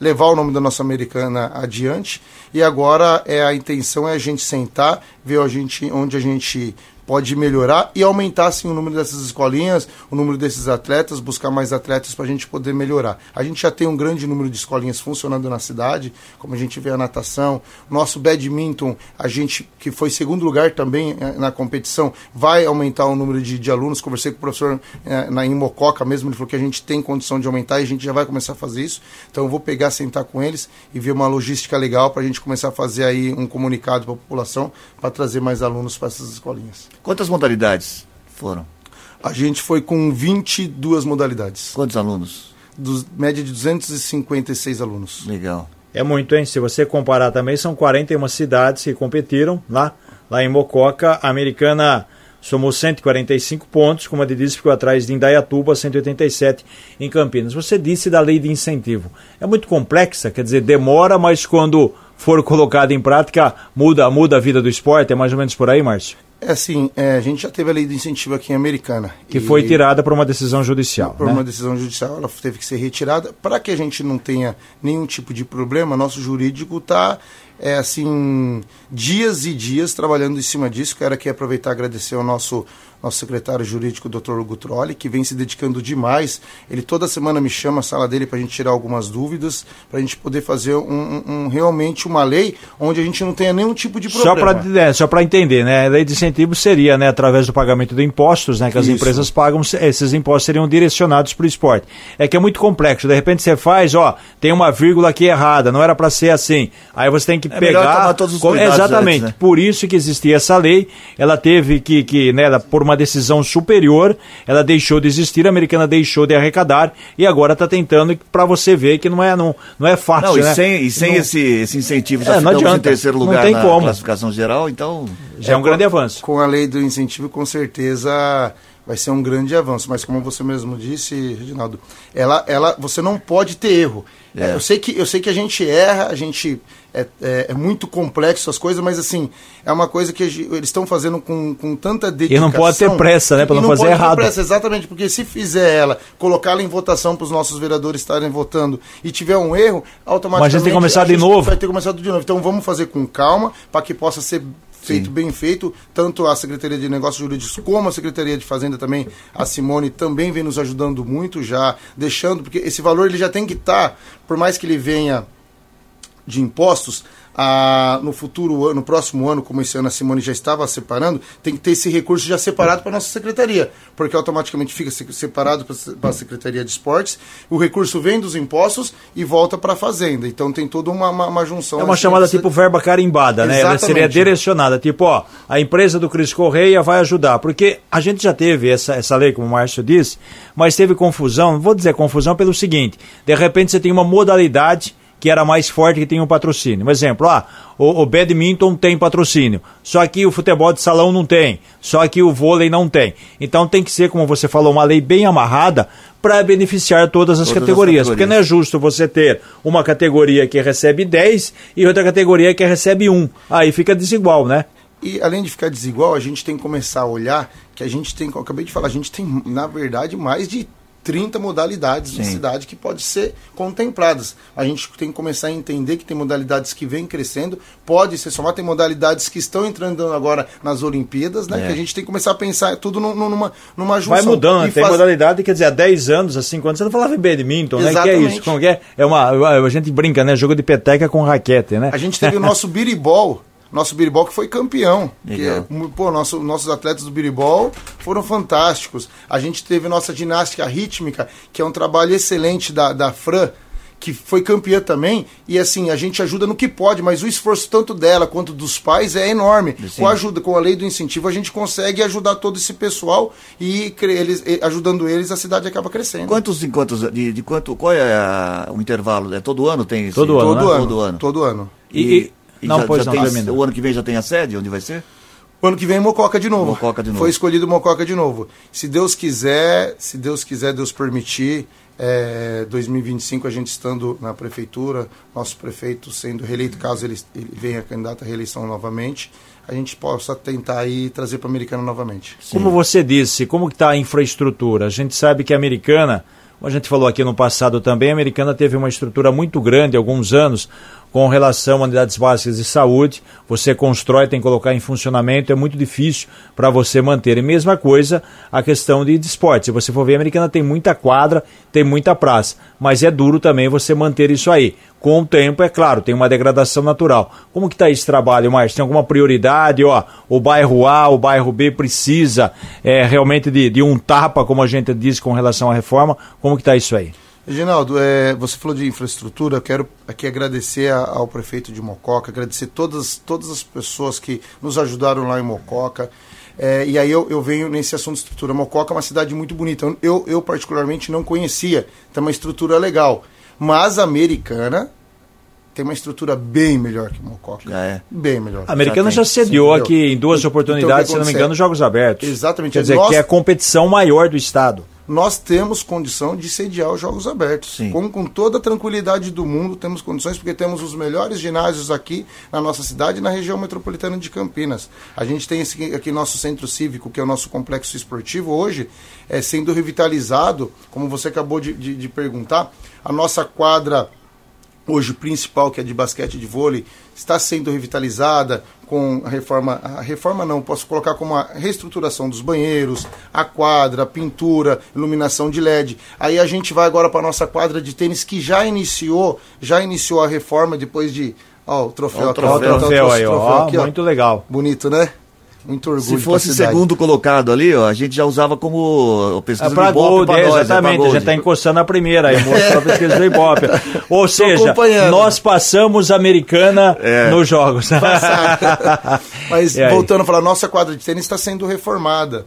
Speaker 6: levar o nome da nossa americana adiante. E agora é a intenção é a gente sentar, ver a gente, onde a gente pode melhorar e aumentar assim, o número dessas escolinhas, o número desses atletas, buscar mais atletas para a gente poder melhorar. A gente já tem um grande número de escolinhas funcionando na cidade, como a gente vê a natação, nosso badminton, a gente que foi segundo lugar também eh, na competição, vai aumentar o número de, de alunos. Conversei com o professor eh, na em Mococa mesmo, ele falou que a gente tem condição de aumentar e a gente já vai começar a fazer isso. Então eu vou pegar, sentar com eles e ver uma logística legal para a gente começar a fazer aí um comunicado para a população para trazer mais alunos para essas escolinhas.
Speaker 1: Quantas modalidades foram?
Speaker 6: A gente foi com 22 modalidades,
Speaker 1: Quantos alunos?
Speaker 6: dos, média de 256 alunos.
Speaker 1: Legal.
Speaker 2: É muito, hein? Se você comparar também, são 41 cidades que competiram lá, lá em Mococa. A americana somou 145 pontos, como a Didi ficou atrás de Indaiatuba, 187 em Campinas. Você disse da lei de incentivo. É muito complexa, quer dizer, demora, mas quando for colocada em prática, muda, muda a vida do esporte. É mais ou menos por aí, Márcio?
Speaker 6: É assim, é, a gente já teve a lei do incentivo aqui em Americana.
Speaker 2: Que foi tirada por uma decisão judicial.
Speaker 6: por
Speaker 2: né?
Speaker 6: uma decisão judicial, ela teve que ser retirada. Para que a gente não tenha nenhum tipo de problema, nosso jurídico está, é, assim, dias e dias trabalhando em cima disso. Quero aqui aproveitar e agradecer ao nosso, nosso secretário jurídico, Dr. Hugo Trolli, que vem se dedicando demais. Ele toda semana me chama a sala dele para a gente tirar algumas dúvidas, para a gente poder fazer um, um- realmente uma lei onde a gente não tenha nenhum tipo de
Speaker 2: Só
Speaker 6: problema.
Speaker 2: para é, só para entender, né? A lei de incentivo seria, né, através do pagamento de impostos, né, que as
Speaker 6: Isso.
Speaker 2: empresas pagam, se- esses impostos seriam direcionados para o esporte. É que é muito complexo. De repente você faz, ó, tem uma vírgula aqui errada, não era para ser assim. Aí você tem que
Speaker 1: É
Speaker 2: pegar.
Speaker 1: tomar todos os cuidados
Speaker 2: Exatamente.
Speaker 1: antes, né?
Speaker 2: Por isso que existia essa lei. Ela teve que, que né, por uma decisão superior, ela deixou de existir, a americana deixou de arrecadar e agora está tentando para você ver que não é não, não é fácil,
Speaker 1: Não, e
Speaker 2: né?
Speaker 1: sem, e sem
Speaker 2: Não-
Speaker 1: esse, esse incentivo já
Speaker 2: É, não
Speaker 1: ficamos em
Speaker 2: adianta.
Speaker 1: terceiro
Speaker 2: Não
Speaker 1: lugar
Speaker 2: tem
Speaker 1: na
Speaker 2: como.
Speaker 1: classificação geral, então...
Speaker 2: já é um grande avanço.
Speaker 6: Com a lei do incentivo, com certeza vai ser um grande avanço. Mas como você mesmo disse, Reginaldo, ela, ela, você não pode ter erro.
Speaker 1: É.
Speaker 6: Eu, sei que, eu sei que a gente erra, a gente é, é, é muito complexo as coisas, mas assim, é uma coisa que eles estão fazendo com, com tanta dedicação.
Speaker 2: não pode ter pressa, né, pra
Speaker 6: E
Speaker 2: não fazer
Speaker 6: pode ter
Speaker 2: errado.
Speaker 6: pressa, exatamente, porque se fizer ela, colocá-la em votação para os nossos vereadores estarem votando e tiver um erro, automaticamente.
Speaker 2: Mas a gente tem que começar de novo.
Speaker 6: Vai ter que começar de novo. Então vamos fazer com calma, para que possa ser feito
Speaker 1: Sim.
Speaker 6: bem feito, tanto a Secretaria de Negócios Jurídicos como a Secretaria de Fazenda também, a Simone também vem nos ajudando muito já, deixando, porque esse valor ele já tem que estar, por mais que ele venha de impostos, ah, no futuro no próximo ano, como esse ano a Simone já estava separando, tem que ter esse recurso já separado para a nossa secretaria, porque automaticamente fica se- separado para a Secretaria de Esportes, o recurso vem dos impostos e volta para a Fazenda. Então tem toda uma, uma, uma junção.
Speaker 2: É uma
Speaker 6: assim,
Speaker 2: chamada
Speaker 6: essa-
Speaker 2: tipo verba carimbada, né? Ela seria
Speaker 6: Exatamente.
Speaker 2: direcionada, tipo, ó, a empresa do Cris Correia vai ajudar, porque a gente já teve essa, essa lei, como o Márcio disse, mas teve confusão, vou dizer confusão pelo seguinte, de repente você tem uma modalidade que era mais forte que tinha um patrocínio. Um exemplo, ah, o, o badminton tem patrocínio, só que o futebol de salão não tem, só que o vôlei não tem. Então tem que ser, como você falou, uma lei bem amarrada para beneficiar todas as, todas categorias, as categorias, porque não é justo você ter uma categoria que recebe 10 e outra categoria que recebe 1. Aí fica desigual, né?
Speaker 6: E além de ficar desigual, a gente tem que começar a olhar que a gente tem, eu acabei de falar, a gente tem, na verdade, mais de 30 modalidades Sim. na cidade que pode ser contempladas. A gente tem que começar a entender que tem modalidades que vêm crescendo, pode ser somado, tem modalidades que estão entrando agora nas Olimpíadas, né? É. Que a gente tem que começar a pensar tudo numa, numa junção.
Speaker 2: Vai mudando, né? tem faz... modalidade, quer dizer, há 10 anos, há 5 anos, você não falava em badminton, Exatamente. né? Que é isso? Como que é? É uma, a gente brinca, né? Jogo de peteca com raquete, né?
Speaker 6: A gente teve o nosso biribol, nosso biribol que foi campeão. Que, é, pô, nosso, nossos atletas do biribol foram fantásticos. A gente teve nossa ginástica rítmica, que é um trabalho excelente da, da Fran, que foi campeã também, e assim, a gente ajuda no que pode, mas o esforço tanto dela quanto dos pais é enorme. Sim. Com a ajuda, com a lei do incentivo, a gente consegue ajudar todo esse pessoal e eles, ajudando eles, a cidade acaba crescendo.
Speaker 1: Quantos encontros, de, de quanto, qual é a, o intervalo? É todo ano tem esse?
Speaker 6: Todo, ano,
Speaker 1: todo,
Speaker 6: né?
Speaker 1: ano, todo ano.
Speaker 6: Todo ano.
Speaker 1: E, e e não, já, pois já não, tem, o ano que vem já tem a sede? Onde vai ser?
Speaker 6: O ano que vem Mococa de novo.
Speaker 1: Mococa de novo.
Speaker 6: Foi escolhido Mococa de novo. Se Deus quiser, se Deus quiser, Deus permitir, é, 2025 a gente estando na prefeitura, nosso prefeito sendo reeleito, caso ele, ele venha candidato à reeleição novamente, a gente possa tentar aí trazer para a Americana novamente.
Speaker 2: Sim. Como você disse, como está a infraestrutura? A gente sabe que a Americana, como a gente falou aqui no passado também, a Americana teve uma estrutura muito grande, alguns anos, com relação a unidades básicas de saúde, você constrói, tem que colocar em funcionamento, é muito difícil para você manter. E mesma coisa a questão de, de esporte. Se você for ver, a americana tem muita quadra, tem muita praça, mas é duro também você manter isso aí. Com o tempo, é claro, tem uma degradação natural. Como que está esse trabalho, Márcio? Tem alguma prioridade? Ó, o bairro A, o bairro B precisa é, realmente de, de um tapa, como a gente diz, com relação à reforma. Como que está isso aí?
Speaker 6: Reginaldo, é, você falou de infraestrutura, eu quero aqui agradecer a, ao prefeito de Mococa, agradecer todas, todas as pessoas que nos ajudaram lá em Mococa. É, e aí eu, eu, venho nesse assunto de estrutura. Mococa é uma cidade muito bonita. Eu, eu particularmente não conhecia, tem uma estrutura legal. Mas a americana tem uma estrutura bem melhor que Mococa.
Speaker 1: Ah, é.
Speaker 6: Bem melhor.
Speaker 2: A americana já, já sediou Sim, aqui em duas então, oportunidades, então, se não me engano, Jogos Abertos.
Speaker 6: Exatamente.
Speaker 2: Quer dizer, Nós... que é a competição maior do Estado
Speaker 6: nós temos condição de sediar os Jogos Abertos. Com, com toda a tranquilidade do mundo, temos condições, porque temos os melhores ginásios aqui na nossa cidade e na região metropolitana de Campinas. A gente tem esse, aqui nosso centro cívico, que é o nosso complexo esportivo, hoje é sendo revitalizado, como você acabou de, de, de perguntar, a nossa quadra hoje principal, que é de basquete e de vôlei, está sendo revitalizada com a reforma, a reforma não, posso colocar como a reestruturação dos banheiros, a quadra, a pintura, iluminação de LED. Aí a gente vai agora para a nossa quadra de tênis que já iniciou, já iniciou a reforma depois de, ó, o troféu, ó,
Speaker 2: o troféu, troféu, troféu aí, ó, aqui, muito legal.
Speaker 6: Bonito, né? Muito orgulho.
Speaker 1: Se fosse segundo colocado ali, ó, a gente já usava como pesquisa
Speaker 2: é pra do Ibope. Gold, é, nós, exatamente, é a gente está encostando a primeira aí, mostrou a pesquisa do Ibope. Ou seja, nós passamos americana é. nos jogos.
Speaker 6: Mas voltando a falar, nossa quadra de tênis está sendo reformada.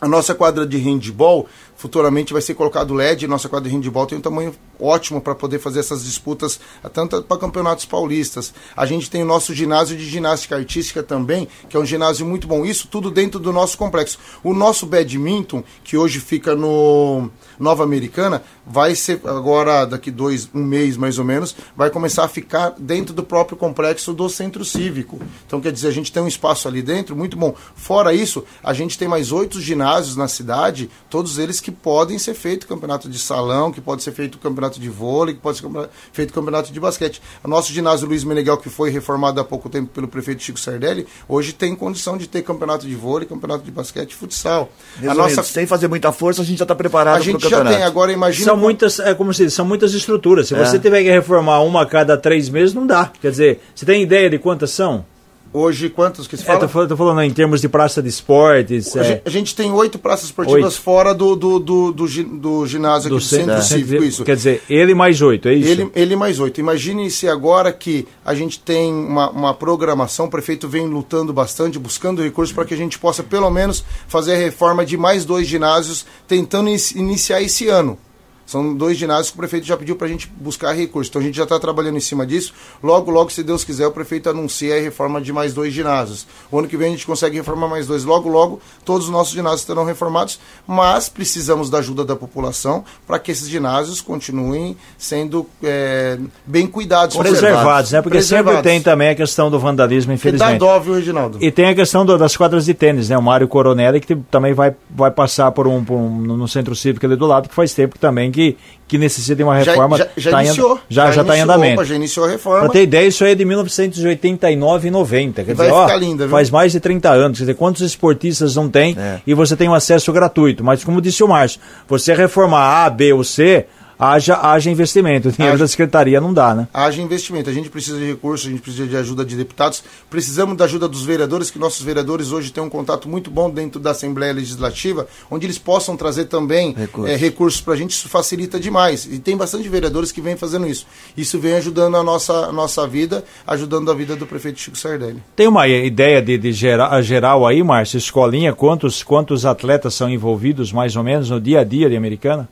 Speaker 6: A nossa quadra de handball futuramente vai ser colocado LED. Nossa quadra de handball tem um tamanho ótimo para poder fazer essas disputas, tanto para campeonatos paulistas. A gente tem o nosso ginásio de ginástica artística também, que é um ginásio muito bom. Isso tudo dentro do nosso complexo. O nosso badminton, que hoje fica no Nova Americana, vai ser agora, daqui dois, um mês mais ou menos, vai começar a ficar dentro do próprio complexo do centro cívico. Então, quer dizer, a gente tem um espaço ali dentro muito bom. Fora isso, a gente tem mais oito ginásios na cidade, todos eles que podem ser feito campeonato de salão, que pode ser feito campeonato de vôlei, que pode ser feito campeonato de basquete. O nosso ginásio Luiz Meneghel, que foi reformado há pouco tempo pelo prefeito Chico Sardelli, hoje tem condição de ter campeonato de vôlei, campeonato de basquete e futsal.
Speaker 1: Resumindo, a nossa... Sem fazer muita força, a gente já está preparado
Speaker 6: para o campeonato. Gente já tem, agora imagina...
Speaker 2: São muitas, é como se diz, são muitas estruturas. Se é. você tiver que reformar uma a cada três meses, não dá. Quer dizer, você tem ideia de quantas são?
Speaker 6: Hoje, quantos que se fala?
Speaker 2: É, tô, falando, tô falando em termos de praça de esportes.
Speaker 6: A, é... gente, a gente tem oito praças esportivas oito. fora do, do, do, do, do ginásio do, aqui, do centro, centro cívico, isso.
Speaker 2: Quer dizer, ele mais oito, é isso?
Speaker 6: Ele, ele mais oito. Imagine se agora que a gente tem uma, uma programação, o prefeito vem lutando bastante, buscando recursos para que a gente possa, pelo menos, fazer a reforma de mais dois ginásios, tentando iniciar esse ano São dois ginásios que o prefeito já pediu para a gente buscar recursos. Então a gente já está trabalhando em cima disso. Logo, logo, se Deus quiser, o prefeito anuncia a reforma de mais dois ginásios. O ano que vem a gente consegue reformar mais dois. Logo, logo, todos os nossos ginásios serão reformados, mas precisamos da ajuda da população para que esses ginásios continuem sendo é, bem cuidados.
Speaker 2: Preservados, né? Porque sempre tem também a questão do vandalismo, infelizmente.
Speaker 6: Que dá dó, viu, Reginaldo?
Speaker 2: E tem a questão do, das quadras de tênis, né? O Mário Coronelli, que também vai, vai passar por um, por um no centro cívico ali do lado, que faz tempo também que, que necessita de uma reforma.
Speaker 6: Já, já, já
Speaker 2: tá
Speaker 6: iniciou.
Speaker 2: Em, já já está em andamento.
Speaker 6: já iniciou a reforma.
Speaker 2: Para ter ideia, isso aí é de 1989 e 90. Quer dizer, ó,
Speaker 6: linda,
Speaker 2: faz mais de 30 anos. Quer dizer, quantos esportistas não tem
Speaker 1: É.
Speaker 2: e você tem um acesso gratuito. Mas como disse o Márcio, você reformar A, B ou C, haja, haja investimento. O dinheiro
Speaker 6: Haja.
Speaker 2: da secretaria não dá, né?
Speaker 6: haja investimento. A gente precisa de recursos, a gente precisa de ajuda de deputados, precisamos da ajuda dos vereadores, que nossos vereadores hoje têm um contato muito bom dentro da Assembleia Legislativa, onde eles possam trazer também
Speaker 1: Recursos.
Speaker 6: eh, recursos para a gente, isso facilita demais. E tem bastante vereadores que vêm fazendo isso. Isso vem ajudando a nossa, a nossa vida, ajudando a vida do prefeito Chico Sardelli.
Speaker 2: Tem uma ideia de, de geral, geral aí, Márcio, escolinha, quantos, quantos atletas são envolvidos mais ou menos no dia a dia de Americana?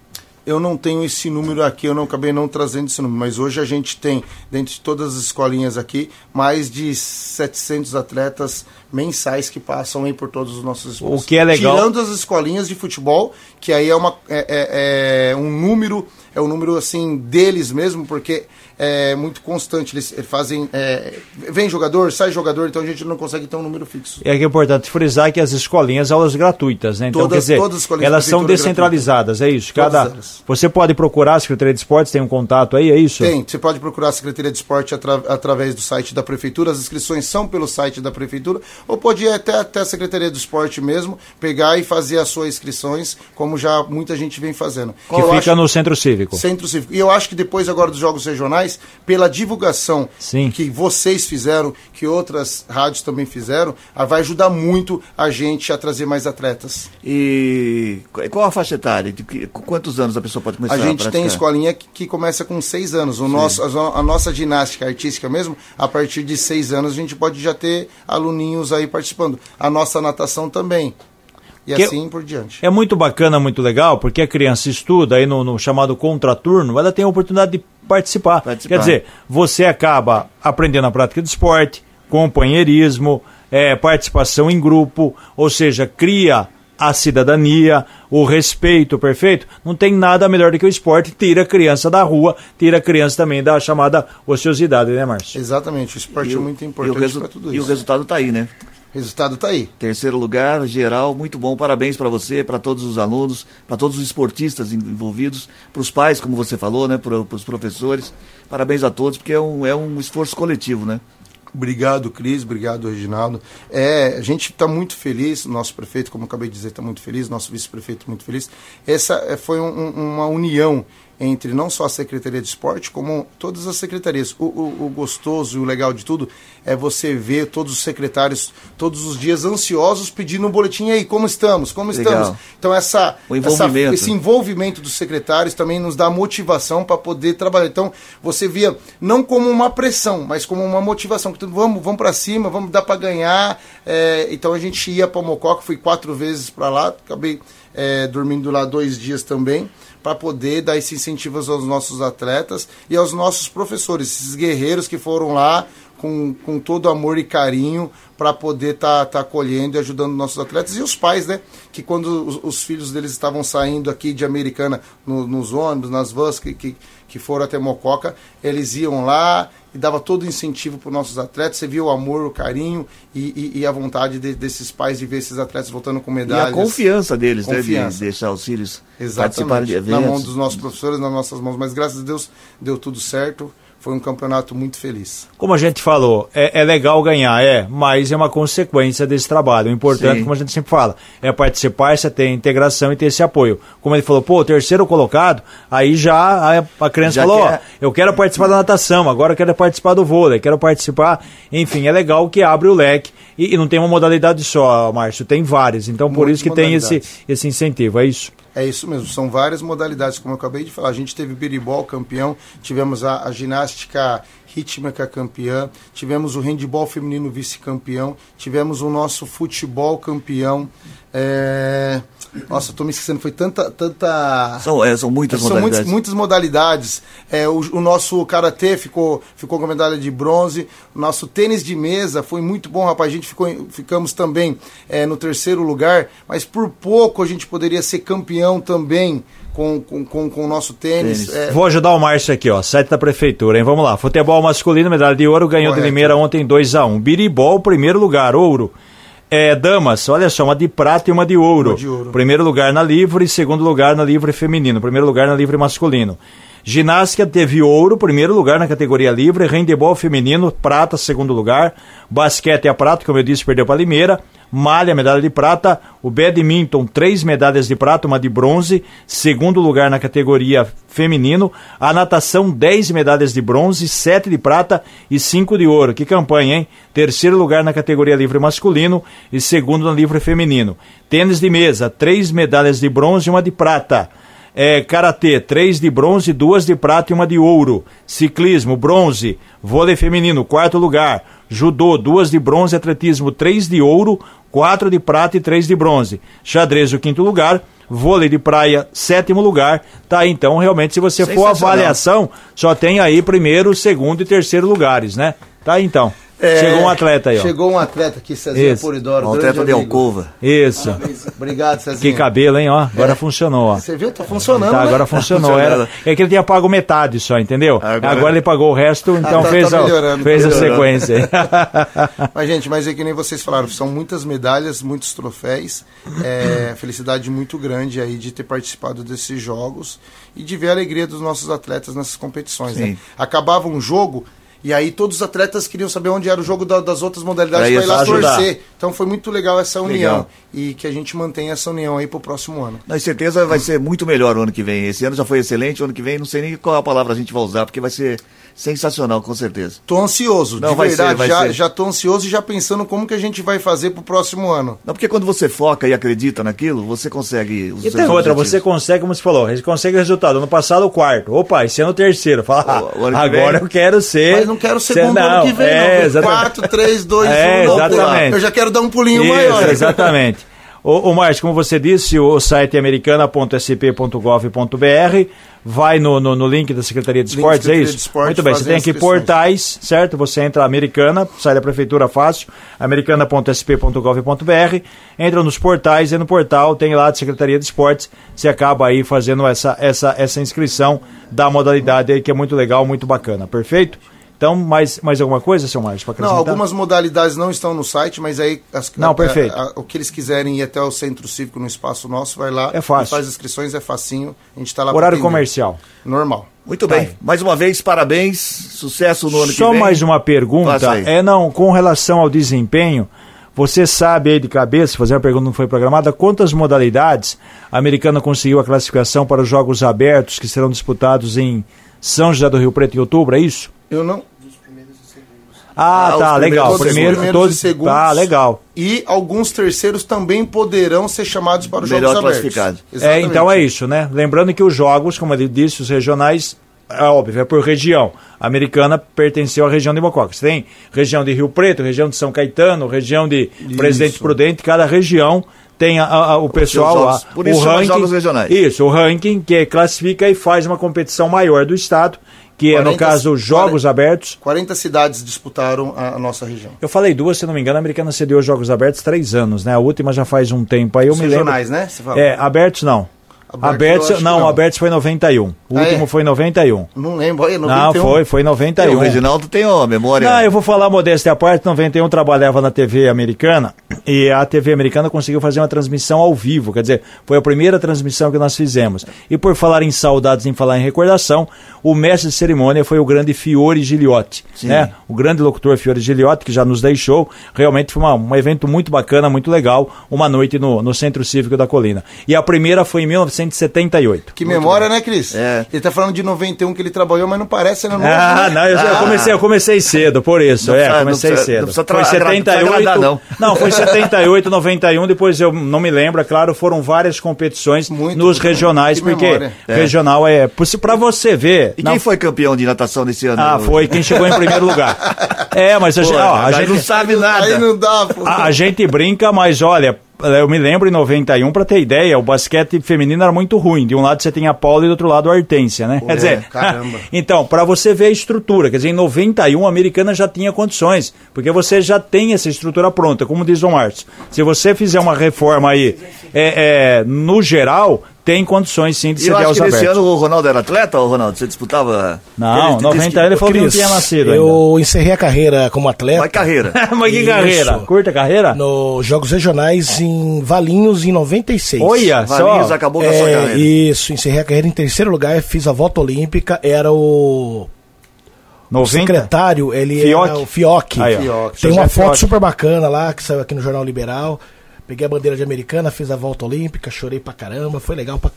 Speaker 6: Eu não tenho esse número aqui, eu não acabei não trazendo esse número, mas hoje a gente tem, dentro de todas as escolinhas aqui, mais de 700 atletas mensais que passam aí por todos os nossos esportes.
Speaker 2: O que é legal-
Speaker 6: Tirando as escolinhas de futebol, que aí é, uma, é, é- é um número, é um número assim deles mesmo, porque é muito constante, eles, fazem, é, vem jogador, sai jogador, então a gente não consegue ter um número fixo.
Speaker 2: É que é importante frisar que as escolinhas, aulas gratuitas, né? Então,
Speaker 6: Todas-
Speaker 2: quer dizer,
Speaker 6: todas
Speaker 2: elas são
Speaker 6: prefeitura
Speaker 2: descentralizadas, é isso?
Speaker 6: Todas
Speaker 2: Cada,
Speaker 6: elas.
Speaker 2: você pode procurar a Secretaria de Esportes, tem um contato aí, é isso?
Speaker 6: Tem, você pode procurar a Secretaria de Esporte atra- através do site da Prefeitura, as inscrições são pelo site da Prefeitura, ou pode ir até, até a Secretaria do Esporte mesmo, pegar e fazer as suas inscrições, como já muita gente vem fazendo.
Speaker 2: Que
Speaker 6: Eu
Speaker 2: fica
Speaker 6: acho-
Speaker 2: no Centro Cívico.
Speaker 6: Centro Cívico. E eu acho que depois agora dos Jogos Regionais, pela divulgação
Speaker 2: Sim.
Speaker 6: que vocês fizeram, que outras rádios também fizeram, ah, vai ajudar muito a gente a trazer mais atletas.
Speaker 1: E qu- qual a faixa etária? De que- com quantos anos a pessoa pode começar
Speaker 6: A gente
Speaker 1: praticar?
Speaker 6: tem escolinha que, que começa com seis anos. O nosso, a, a nossa ginástica artística mesmo, a partir de seis anos a gente pode já ter aluninhos aí participando. A nossa natação também. E
Speaker 2: Que-
Speaker 6: assim por diante.
Speaker 2: É muito bacana, muito legal, porque a criança estuda aí no, no chamado contraturno, ela tem a oportunidade de participar.
Speaker 1: Participar.
Speaker 2: Quer dizer, você acaba aprendendo a prática de esporte, companheirismo, é, participação em grupo, ou seja, cria a cidadania, o respeito perfeito. Não tem nada melhor do que o esporte, tira a criança da rua, tira a criança também da chamada ociosidade, né, Márcio?
Speaker 6: Exatamente, o esporte
Speaker 1: E
Speaker 6: é muito importante para tudo
Speaker 1: e o
Speaker 6: isso.
Speaker 1: resultado está aí, né?
Speaker 6: O resultado está aí.
Speaker 1: Terceiro lugar, geral, muito bom. Parabéns para você, para todos os alunos, para todos os esportistas envolvidos, para os pais, como você falou, né? Para os professores. Parabéns a todos, porque é um, é um esforço coletivo, né?
Speaker 6: Obrigado, Cris. Obrigado, Reginaldo. É, a gente está muito feliz, nosso prefeito, como acabei de dizer, está muito feliz, nosso vice-prefeito muito feliz. Essa é, foi um- uma união entre não só a Secretaria de Esporte, como todas as secretarias. O, o- o gostoso e o legal de tudo é você ver todos os secretários todos os dias ansiosos pedindo um boletim. E aí, como estamos? Como
Speaker 1: Legal.
Speaker 6: estamos? Então, essa,
Speaker 1: envolvimento.
Speaker 6: essa- esse envolvimento dos secretários também nos dá motivação para poder trabalhar. Então, você via não como uma pressão, mas como uma motivação. Tudo, vamos, vamos para cima, vamos dar para ganhar. É, então a gente ia para Mococa, fui quatro vezes para lá, acabei é, dormindo lá dois dias também, para poder dar esse incentivo aos nossos atletas e aos nossos professores, esses guerreiros que foram lá com, com todo amor e carinho para poder estar tá, tá acolhendo e ajudando nossos atletas e os pais, né? Que quando os, os filhos deles estavam saindo aqui de Americana no- nos ônibus, nas vans que, que, que foram até Mococa, eles iam lá e dava todo o incentivo para os nossos atletas. Você viu o amor, o carinho e, e- e a vontade de- desses pais de ver esses atletas voltando com
Speaker 1: E
Speaker 6: medalhas.
Speaker 1: a confiança deles, né?
Speaker 6: Confiança.
Speaker 1: De deixar os filhos participarem
Speaker 6: Exatamente.
Speaker 1: de
Speaker 6: Na
Speaker 1: eventos.
Speaker 6: mão dos nossos professores, nas nossas mãos. Mas graças a Deus deu tudo certo. Foi um campeonato muito feliz.
Speaker 2: Como a gente falou, é, é legal ganhar, é, mas é uma consequência desse trabalho. O importante,
Speaker 1: Sim.
Speaker 2: como a gente sempre fala, é participar, você ter integração e ter esse apoio. Como ele falou, pô, terceiro colocado, aí já a, a criança
Speaker 1: Já
Speaker 2: falou, ó,
Speaker 1: quer-
Speaker 2: eu quero participar da natação, agora eu quero participar do vôlei, quero participar. Enfim, é legal que abre o leque. E, e não tem uma modalidade só, Márcio, tem várias. Então, por
Speaker 6: Muitas
Speaker 2: isso que tem esse, esse incentivo, é isso.
Speaker 6: É isso mesmo, são várias modalidades, como eu acabei de falar. A gente teve biribol campeão, tivemos a, a ginástica rítmica campeã, tivemos o handball feminino vice-campeão, tivemos o nosso futebol campeão, É... Nossa, eu tô me esquecendo, foi tanta. tanta...
Speaker 1: São, é, são muitas
Speaker 6: São
Speaker 1: modalidades.
Speaker 6: muitas, muitas modalidades. É, o, o nosso karatê ficou, ficou com a medalha de bronze. O nosso tênis de mesa foi muito bom, rapaz. A gente ficou, ficamos também é, no terceiro lugar, mas por pouco a gente poderia ser campeão também com, com, com, com o nosso tênis.
Speaker 1: Tênis.
Speaker 6: É,
Speaker 2: Vou ajudar o Márcio aqui, ó. Site da prefeitura, hein? Vamos lá. Futebol masculino, medalha de ouro, ganhou de
Speaker 6: Correto.
Speaker 2: Limeira ontem 2x1. Biribol, primeiro lugar, ouro. É, damas, olha só, uma de prata e uma de ouro.
Speaker 6: Uma de ouro.
Speaker 2: Primeiro lugar na livre, segundo lugar na livre feminino, primeiro lugar na livre masculino. Ginástica teve ouro, primeiro lugar na categoria livre, handebol feminino, prata, segundo lugar. Basquete a prata, como eu disse, perdeu para Limeira. Malha, medalha de prata. O badminton, três medalhas de prata, uma de bronze, segundo lugar na categoria feminino. A natação, 10 medalhas de bronze, sete de prata e cinco de ouro. Que campanha, hein? Terceiro lugar na categoria livre masculino e segundo na livre feminino. Tênis de mesa, três medalhas de bronze e uma de prata. É, karatê, três de bronze, duas de prata e uma de ouro. Ciclismo, bronze. Vôlei feminino, quarto lugar. Judô, duas de bronze. Atletismo, três de ouro, quatro de prata e três de bronze. Xadrez, o quinto lugar. Vôlei de praia, sétimo lugar. Tá então, realmente, se você for avaliação, só tem aí primeiro, segundo e terceiro lugares, né? Tá então.
Speaker 6: É,
Speaker 2: Chegou um atleta aí, ó.
Speaker 6: Chegou um atleta aqui, Cezinha
Speaker 2: Isso.
Speaker 6: Polidoro.
Speaker 1: Um atleta de
Speaker 6: amigo.
Speaker 1: alcova.
Speaker 2: Isso.
Speaker 6: Obrigado, Cezinha.
Speaker 2: Que cabelo, hein, ó. Agora funcionou, ó.
Speaker 6: Você viu? Tá funcionando,
Speaker 2: Tá,
Speaker 6: né?
Speaker 2: agora funcionou.
Speaker 1: funcionando.
Speaker 2: Era, é que ele tinha pago metade só, entendeu? Agora,
Speaker 1: Agora-
Speaker 2: ele pagou o resto, então
Speaker 6: tá-
Speaker 2: fez,
Speaker 6: tá
Speaker 2: a,
Speaker 6: melhorando,
Speaker 2: fez
Speaker 6: tá
Speaker 2: a sequência.
Speaker 6: Mas, gente, mas é que nem vocês falaram, são muitas medalhas, muitos troféus. É, felicidade muito grande aí de ter participado desses jogos e de ver a alegria dos nossos atletas nessas competições. né?
Speaker 1: Sim.
Speaker 6: Acabava um jogo e aí todos os atletas queriam saber onde era o jogo da- das outras modalidades para ir lá
Speaker 1: ajudar.
Speaker 6: torcer. Então foi muito legal essa união
Speaker 1: Legal.
Speaker 6: E que a gente mantenha essa união aí pro próximo ano.
Speaker 1: Na certeza vai ser muito melhor o ano que vem. Esse ano já foi excelente, o ano que vem não sei nem qual a palavra a gente vai usar, porque vai ser sensacional, com certeza.
Speaker 6: Tô ansioso,
Speaker 1: Não,
Speaker 6: de
Speaker 1: vai ser,
Speaker 6: verdade,
Speaker 1: vai
Speaker 6: já,
Speaker 1: ser.
Speaker 6: já tô ansioso e já pensando como que a gente vai fazer pro próximo ano.
Speaker 1: Não, porque quando você foca e acredita naquilo, você consegue os
Speaker 2: E tem outra,
Speaker 1: objetivos.
Speaker 2: você consegue, como você falou, você consegue o resultado. Ano passado, o quarto. Opa, esse ano o terceiro. Fala, ah,
Speaker 1: O- o
Speaker 2: agora
Speaker 1: vem-
Speaker 2: eu quero ser.
Speaker 6: Mas não quero
Speaker 2: ser-
Speaker 6: segundo ano que vem,
Speaker 2: é,
Speaker 6: não.
Speaker 2: exatamente.
Speaker 6: 4, 3, 2, 1,
Speaker 2: É,
Speaker 6: não,
Speaker 2: exatamente.
Speaker 6: Eu já quero dar um pulinho
Speaker 2: Isso,
Speaker 6: maior.
Speaker 2: exatamente. Ô, ô Márcio, como você disse, o site é americana.sp.gov.br. Vai no, no, no link da Secretaria de Esportes, é
Speaker 6: Secretaria
Speaker 2: isso?
Speaker 6: de Esportes,
Speaker 2: Muito bem, você tem aqui portais, certo? Você entra Americana, sai da Prefeitura fácil, americana.sp.gov.br, entra nos portais e no portal tem lá a Secretaria de Esportes, você acaba aí fazendo essa, essa, essa inscrição da modalidade aí, que é muito legal, muito bacana, perfeito? Então, mais, mais alguma coisa, seu Márcio, para
Speaker 6: Não,
Speaker 2: acrescentar?
Speaker 6: algumas modalidades não estão no site, mas aí as-
Speaker 2: Não,
Speaker 6: a-
Speaker 2: perfeito.
Speaker 6: a- a- o que eles quiserem ir até o centro cívico no espaço nosso, vai lá
Speaker 2: É fácil.
Speaker 6: e faz inscrições, é facinho. A gente tá lá
Speaker 2: Horário comercial.
Speaker 6: Normal.
Speaker 1: Muito
Speaker 2: Tá
Speaker 1: bem. Mais uma vez, parabéns. Sucesso no ano que
Speaker 2: Só
Speaker 1: vem.
Speaker 2: mais uma pergunta. É não, com relação ao desempenho, você sabe aí de cabeça, fazer uma pergunta que não foi programada, quantas modalidades a americana conseguiu a classificação para os Jogos Abertos que serão disputados em São José do Rio Preto em outubro, é isso?
Speaker 6: Eu não.
Speaker 2: Ah,
Speaker 1: Ah, os
Speaker 2: tá,
Speaker 1: primeiros-
Speaker 2: legal.
Speaker 1: todos os
Speaker 2: Primeiro,
Speaker 6: primeiros
Speaker 2: todos,
Speaker 6: e segundos.
Speaker 2: tá, legal.
Speaker 6: E alguns terceiros também poderão ser chamados para os
Speaker 1: Melhor
Speaker 6: Jogos Abertos.
Speaker 1: classificado.
Speaker 2: É,
Speaker 6: Exatamente.
Speaker 2: então é isso, né? Lembrando que os jogos, como ele disse, os regionais, é óbvio, é por região. A americana pertenceu à região de Mococa. Você tem região de Rio Preto, região de São Caetano, região de Presidente Prudente, cada região tem a- a- o pessoal,
Speaker 1: jogos.
Speaker 2: a-
Speaker 1: Por isso
Speaker 2: o ranking,
Speaker 1: jogos regionais.
Speaker 2: Isso, o ranking que classifica e faz uma competição maior do estado, que é no
Speaker 6: 40
Speaker 2: caso os Jogos
Speaker 6: 40
Speaker 2: Abertos.
Speaker 6: 40 cidades disputaram a, a nossa região.
Speaker 2: Eu falei duas, se não me engano, a americana cedeu os Jogos Abertos três anos, né? A última já faz um tempo aí, eu
Speaker 6: Os
Speaker 2: me lembro.
Speaker 6: regionais, né? Você fala?
Speaker 2: É, abertos não.
Speaker 6: Acho que
Speaker 2: não,
Speaker 6: não.
Speaker 2: abertos foi 91. O
Speaker 6: Ah,
Speaker 2: último
Speaker 6: é?
Speaker 2: foi 91.
Speaker 6: Não lembro. Olha,
Speaker 2: Não,
Speaker 6: 91.
Speaker 2: foi, foi
Speaker 1: É,
Speaker 2: 91.
Speaker 1: o Reginaldo tem ó, a memória.
Speaker 2: Não, eu vou falar modéstia à parte, 91 trabalhava na TV americana e a TV americana conseguiu fazer uma transmissão ao vivo, quer dizer, foi a primeira transmissão que nós fizemos. E por falar em saudades, em falar em recordação, o mestre de cerimônia foi o grande Fiore Giliotti,
Speaker 1: Sim.
Speaker 2: né? O grande locutor Fiore Giliotti, que já nos deixou, realmente foi uma- um evento muito bacana, muito legal, uma noite no, no Centro Cívico da Colina. E a primeira foi em 1978.
Speaker 6: Que memória, né, Cris?
Speaker 1: É.
Speaker 6: Ele tá falando de 91 que ele trabalhou, mas não parece, né?
Speaker 2: Ah, não, eu, eu comecei, eu comecei cedo, por isso.
Speaker 1: Não
Speaker 2: é,
Speaker 1: precisa-
Speaker 2: comecei
Speaker 1: não precisa-
Speaker 2: cedo.
Speaker 1: não precisa
Speaker 2: foi
Speaker 1: tra- agra-
Speaker 2: 78.
Speaker 1: agradar, não.
Speaker 2: não, foi 78, 91, depois eu não me lembro, é claro, foram várias competições
Speaker 6: Muito,
Speaker 2: nos
Speaker 6: muito,
Speaker 2: regionais,
Speaker 6: que
Speaker 2: porque
Speaker 6: memória.
Speaker 1: É.
Speaker 2: regional é. Pra você ver.
Speaker 1: E
Speaker 2: não-
Speaker 1: quem foi campeão de natação nesse ano?
Speaker 2: Ah, foi quem chegou em primeiro lugar. É, mas a,
Speaker 1: Pô,
Speaker 2: gente, ó, a gente.
Speaker 1: não sabe nada.
Speaker 6: Aí não dá, pô.
Speaker 2: A, a gente brinca, mas olha, eu me lembro em 91, para ter ideia, o basquete feminino era muito ruim. De um lado você tinha a Paula e do outro lado a Hortência, né?
Speaker 6: Pô,
Speaker 2: quer dizer,
Speaker 6: caramba.
Speaker 2: então, para você ver a estrutura, quer dizer, em 91 a americana já tinha condições, porque você já tem essa estrutura pronta, como diz o Márcio. Se você fizer uma reforma aí, é, é, no geral, tem condições sim de
Speaker 1: E eu
Speaker 2: sediar
Speaker 1: acho
Speaker 2: os
Speaker 1: que nesse
Speaker 2: abertos.
Speaker 1: ano o Ronaldo era atleta, ou Ronaldo? Você disputava?
Speaker 2: Não,
Speaker 1: Ele disse
Speaker 2: 90
Speaker 1: que-
Speaker 2: ele falou que não tinha nascido
Speaker 5: eu encerrei a carreira como atleta
Speaker 1: Vai carreira.
Speaker 2: ainda. Mas que
Speaker 5: Isso.
Speaker 2: carreira? Curta carreira?
Speaker 5: nos Jogos Regionais em Valinhos em 96.
Speaker 2: Olha
Speaker 1: Valinhos
Speaker 2: só.
Speaker 1: acabou com a sua
Speaker 5: É,
Speaker 1: carreira.
Speaker 5: isso, encerrei a carreira em terceiro lugar, fiz a volta olímpica, era o, o
Speaker 2: 90?
Speaker 5: secretário, ele
Speaker 2: Fioc?
Speaker 5: era o Fioc.
Speaker 2: Aí.
Speaker 6: Fioc.
Speaker 5: Tem uma foto
Speaker 2: Fioc.
Speaker 5: super bacana lá, que saiu aqui no Jornal Liberal. Peguei a bandeira de americana, fiz a volta olímpica, chorei pra caramba, foi legal pra...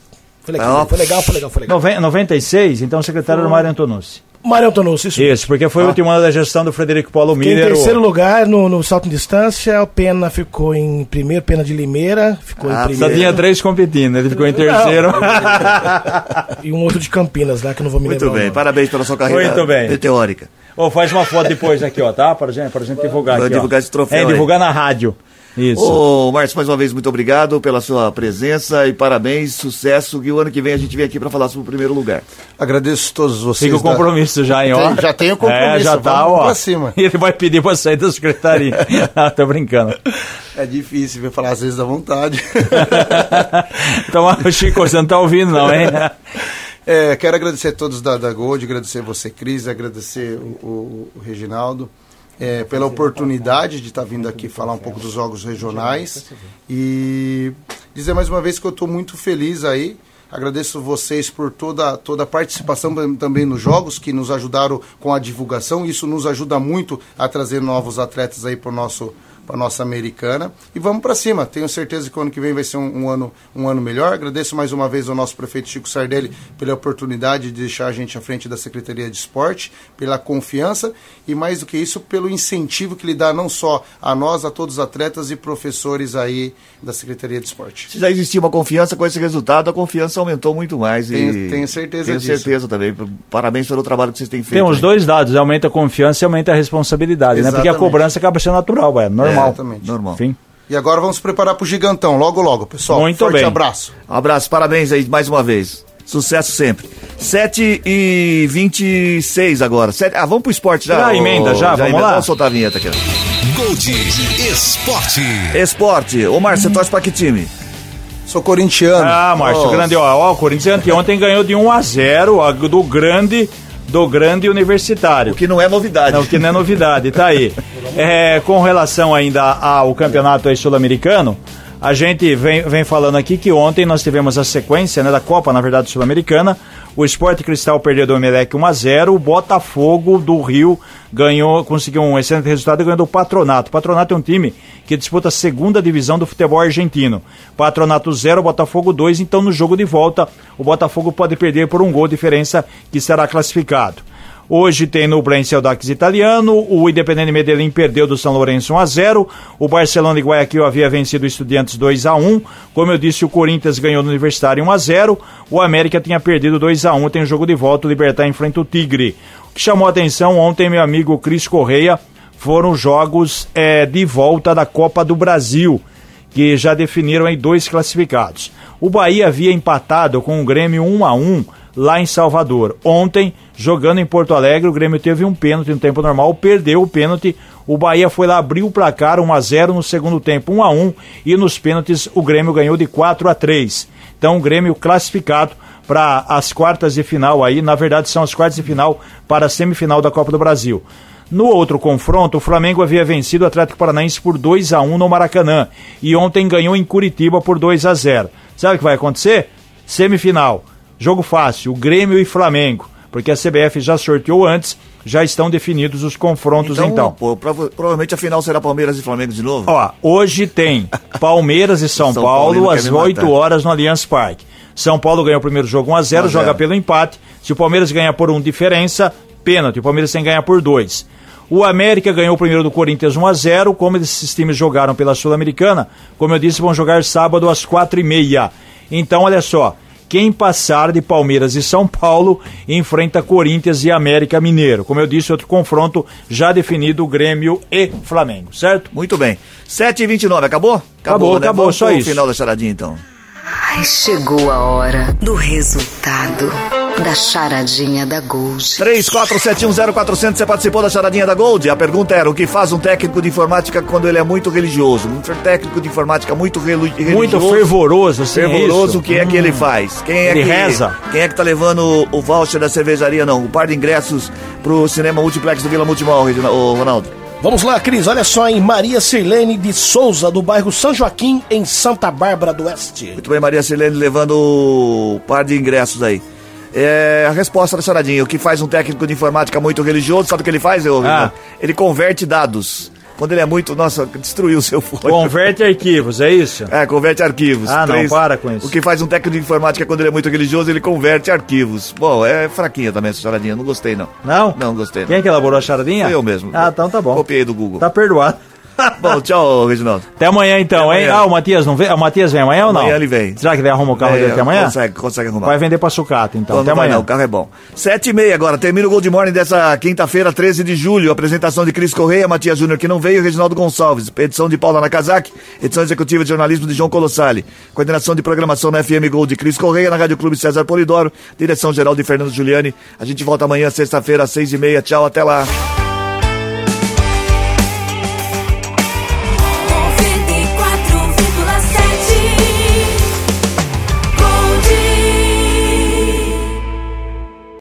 Speaker 5: Foi legal,
Speaker 1: Ah,
Speaker 5: foi legal, foi legal, foi legal.
Speaker 2: Noven- 96, então o secretário era o Mário Antonucci.
Speaker 5: Mário Antonucci, isso.
Speaker 2: Isso, porque foi o último ano da gestão do Frederico Paulo
Speaker 5: Fiquei em
Speaker 2: Miller. o-
Speaker 5: terceiro lugar no, no salto em distância, o Pena ficou em primeiro, Pena de Limeira ficou
Speaker 1: Ah,
Speaker 5: em
Speaker 2: Só
Speaker 5: primeiro.
Speaker 2: tinha três competindo, ele ficou em terceiro.
Speaker 5: E um outro de Campinas lá, que eu não vou me
Speaker 1: Muito
Speaker 5: lembrar. o
Speaker 1: bem, parabéns pela sua carreira
Speaker 2: Muito bem.
Speaker 1: meteórica.
Speaker 2: Ô, faz uma foto depois aqui, ó, tá? Pra gente, pra gente divulgar
Speaker 1: Vai
Speaker 2: aqui, ó.
Speaker 1: divulgar esse troféu
Speaker 2: É,
Speaker 1: aí.
Speaker 2: divulgar na rádio. Isso.
Speaker 1: Ô, Márcio, mais uma vez, muito obrigado pela sua presença e parabéns, sucesso. E o ano que vem a gente vem aqui para falar sobre o primeiro lugar.
Speaker 6: Agradeço a todos vocês.
Speaker 2: Fica o
Speaker 6: da-
Speaker 2: compromisso já, hein, ó.
Speaker 6: Tem- já tem o compromisso,
Speaker 2: É, já tá,
Speaker 6: vamos
Speaker 2: ó.
Speaker 6: pra cima.
Speaker 2: Ele vai pedir pra sair da secretaria. ah, tô brincando.
Speaker 6: É difícil ver falar às vezes da vontade.
Speaker 2: então, Chico, você não tá ouvindo, não, hein?
Speaker 6: É, quero agradecer a todos da, da Gold, agradecer você, Cris, agradecer o, o- o Reginaldo é, pela oportunidade de estar vindo aqui falar um pouco dos jogos regionais e dizer mais uma vez que eu estou muito feliz aí. Agradeço vocês por toda, toda a participação tam- também nos jogos, que nos ajudaram com a divulgação. Isso nos ajuda muito a trazer novos atletas aí para nosso para nossa americana e vamos para cima. Tenho certeza que o ano que vem vai ser um, um ano um ano melhor. Agradeço mais uma vez ao nosso prefeito Chico Sardelli pela oportunidade de deixar a gente à frente da Secretaria de Esporte, pela confiança e mais do que isso pelo incentivo que ele dá não só a nós, a todos os atletas e professores aí da Secretaria de Esporte.
Speaker 1: Se já existia uma confiança com esse resultado, a confiança aumentou muito mais.
Speaker 6: Tenho-
Speaker 1: e
Speaker 6: tenho certeza
Speaker 1: Tenho
Speaker 6: disso.
Speaker 1: certeza também. Parabéns pelo trabalho que vocês têm feito.
Speaker 2: Tem os dois dados, aumenta a confiança e aumenta a responsabilidade, né? Porque a
Speaker 6: Exatamente.
Speaker 2: cobrança acaba sendo natural, é normal.
Speaker 6: Exatamente.
Speaker 1: Normal.
Speaker 6: E agora vamos preparar para o gigantão, logo logo, pessoal.
Speaker 2: Muito
Speaker 6: Forte
Speaker 2: bem.
Speaker 6: abraço.
Speaker 1: Abraço, parabéns aí mais uma vez. Sucesso sempre. 7 e 26 agora. Sete- Ah, vamos pro esporte já.
Speaker 2: Já emenda, já, vamos
Speaker 1: emenda.
Speaker 2: lá.
Speaker 1: Vamos soltar a vinheta aqui.
Speaker 4: Gold Esporte.
Speaker 1: Esporte. Ô, Márcio, você torce pra que time?
Speaker 6: Sou corintiano.
Speaker 2: Ah, Márcio, grande, ó, ó, o Corinthians ontem ganhou de 1 a 0 ó, do grande do grande universitário.
Speaker 1: O que não é novidade.
Speaker 2: Não, que não é novidade, tá aí. É, com relação ainda ao campeonato sul-americano, a gente vem, vem falando aqui que ontem nós tivemos a sequência né, da Copa, na verdade, sul-americana. O Esporte Cristal perdeu do Emelec 1 a 0 o Botafogo do Rio ganhou, conseguiu um excelente resultado e ganhou do Patronato. O Patronato é um time que disputa a segunda divisão do futebol argentino. Patronato 0, Botafogo 2, então no jogo de volta o Botafogo pode perder por um gol diferença que será classificado. Hoje tem no Blense Audax italiano, o Independente Medellín perdeu do São Lourenço 1 a 0, o Barcelona de Guayaquil havia vencido o Estudiantes 2 a 1, como eu disse, o Corinthians ganhou no Universitário 1 a 0, o América tinha perdido 2 a 1, tem jogo de volta, o Libertar enfrenta o Tigre. O que chamou a atenção ontem, meu amigo Cris Correia, foram os jogos eh, de volta da Copa do Brasil, que já definiram aí dois classificados. O Bahia havia empatado com o Grêmio 1 a 1 lá em Salvador. Ontem, jogando em Porto Alegre, o Grêmio teve um pênalti no tempo normal, perdeu o pênalti. O Bahia foi lá, abriu o placar 1 a 0 no segundo tempo, 1 a 1 e nos pênaltis o Grêmio ganhou de 4 a 3. Então, o Grêmio classificado para as quartas de final aí, na verdade são as quartas de final para a semifinal da Copa do Brasil. No outro confronto, o Flamengo havia vencido o Atlético Paranaense por 2 a 1 no Maracanã e ontem ganhou em Curitiba por 2 a 0. Sabe o que vai acontecer? Semifinal. Jogo fácil, Grêmio e Flamengo, porque a CBF já sorteou antes, já estão definidos os confrontos então.
Speaker 1: pô, prova- provavelmente a final será Palmeiras e Flamengo de novo.
Speaker 2: Ó, hoje tem Palmeiras e São,
Speaker 1: São
Speaker 2: Paulo
Speaker 1: quer
Speaker 2: às
Speaker 1: me
Speaker 2: 8
Speaker 1: matar.
Speaker 2: horas no Allianz Parque. São Paulo ganhou o primeiro jogo 1 a 0,
Speaker 1: 1 a 0.
Speaker 2: joga pelo empate. Se o Palmeiras ganhar por um diferença, pênalti. O Palmeiras tem que ganhar por dois. O América ganhou o primeiro do Corinthians 1 a 0, como esses times jogaram pela Sul-Americana, como eu disse, vão jogar sábado às quatro e meia. Então, olha só, quem passar de Palmeiras e São Paulo enfrenta Corinthians e América Mineiro. Como eu disse, outro confronto já definido, Grêmio e Flamengo, certo?
Speaker 1: Muito bem. 7h29, acabou?
Speaker 2: Acabou,
Speaker 1: né?
Speaker 2: acabou,
Speaker 1: Vamos
Speaker 2: só isso.
Speaker 1: final da charadinha, então.
Speaker 3: Ai, chegou a hora do resultado da charadinha da Gold.
Speaker 1: 34710400, você participou da charadinha da Gold? A pergunta era, o que faz um técnico de informática quando ele é muito religioso? Um técnico de informática muito religioso.
Speaker 2: Muito fervoroso, assim, é
Speaker 1: Fervoroso, o que é que ele faz? Quem é
Speaker 2: Ele
Speaker 1: que,
Speaker 2: reza?
Speaker 1: Quem é que tá levando o, voucher da cervejaria, não? O par de ingressos pro cinema multiplex do Vila Multimol, Ronaldo.
Speaker 5: Vamos lá, Cris, olha só, em Maria Sirlene de Souza, do bairro São Joaquim, em Santa Bárbara do Oeste.
Speaker 1: Muito bem, Maria Silene levando o par de ingressos aí. É a resposta da charadinha. O que faz um técnico de informática muito religioso, sabe o que ele faz? Eu,
Speaker 2: Ah.
Speaker 1: Ele converte dados. Quando ele é muito. Nossa, destruiu o seu fone.
Speaker 2: Converte arquivos, é isso?
Speaker 1: É, converte arquivos.
Speaker 2: Ah, não, para com isso.
Speaker 1: O que faz um técnico de informática quando ele é muito religioso, ele converte arquivos. Bom, é fraquinha também essa charadinha, não gostei não.
Speaker 2: Não?
Speaker 1: Não gostei. Não.
Speaker 2: Quem é que elaborou a charadinha?
Speaker 1: Eu mesmo.
Speaker 2: Ah, então tá bom.
Speaker 1: Copiei do Google.
Speaker 2: Tá perdoado.
Speaker 1: Bom, tchau, Reginaldo.
Speaker 2: Até amanhã então,
Speaker 1: Até
Speaker 2: hein?
Speaker 1: amanhã.
Speaker 2: Ah, o Matias não vem? O Matias vem amanhã ou não?
Speaker 1: Amanhã ele vem.
Speaker 2: Será que ele arruma o carro dele até amanhã?
Speaker 1: Consegue, consegue arrumar.
Speaker 2: Vai vender pra sucata, então.
Speaker 1: Não,
Speaker 2: até
Speaker 1: não vai
Speaker 2: amanhã.
Speaker 1: não, o carro é bom. Sete e meia agora, termina o Gold Morning dessa quinta-feira, 13 de julho. Apresentação de Cris Correia, Matias Júnior que não veio, Reginaldo Gonçalves. Edição de Paula Nakazaki, edição executiva de jornalismo de João Colossali. Coordenação de programação na FM Gold de Cris Correia, na Rádio Clube César Polidoro. Direção geral de Fernando Giuliani. A gente volta amanhã, sexta-feira, às seis e meia. Tchau, até lá.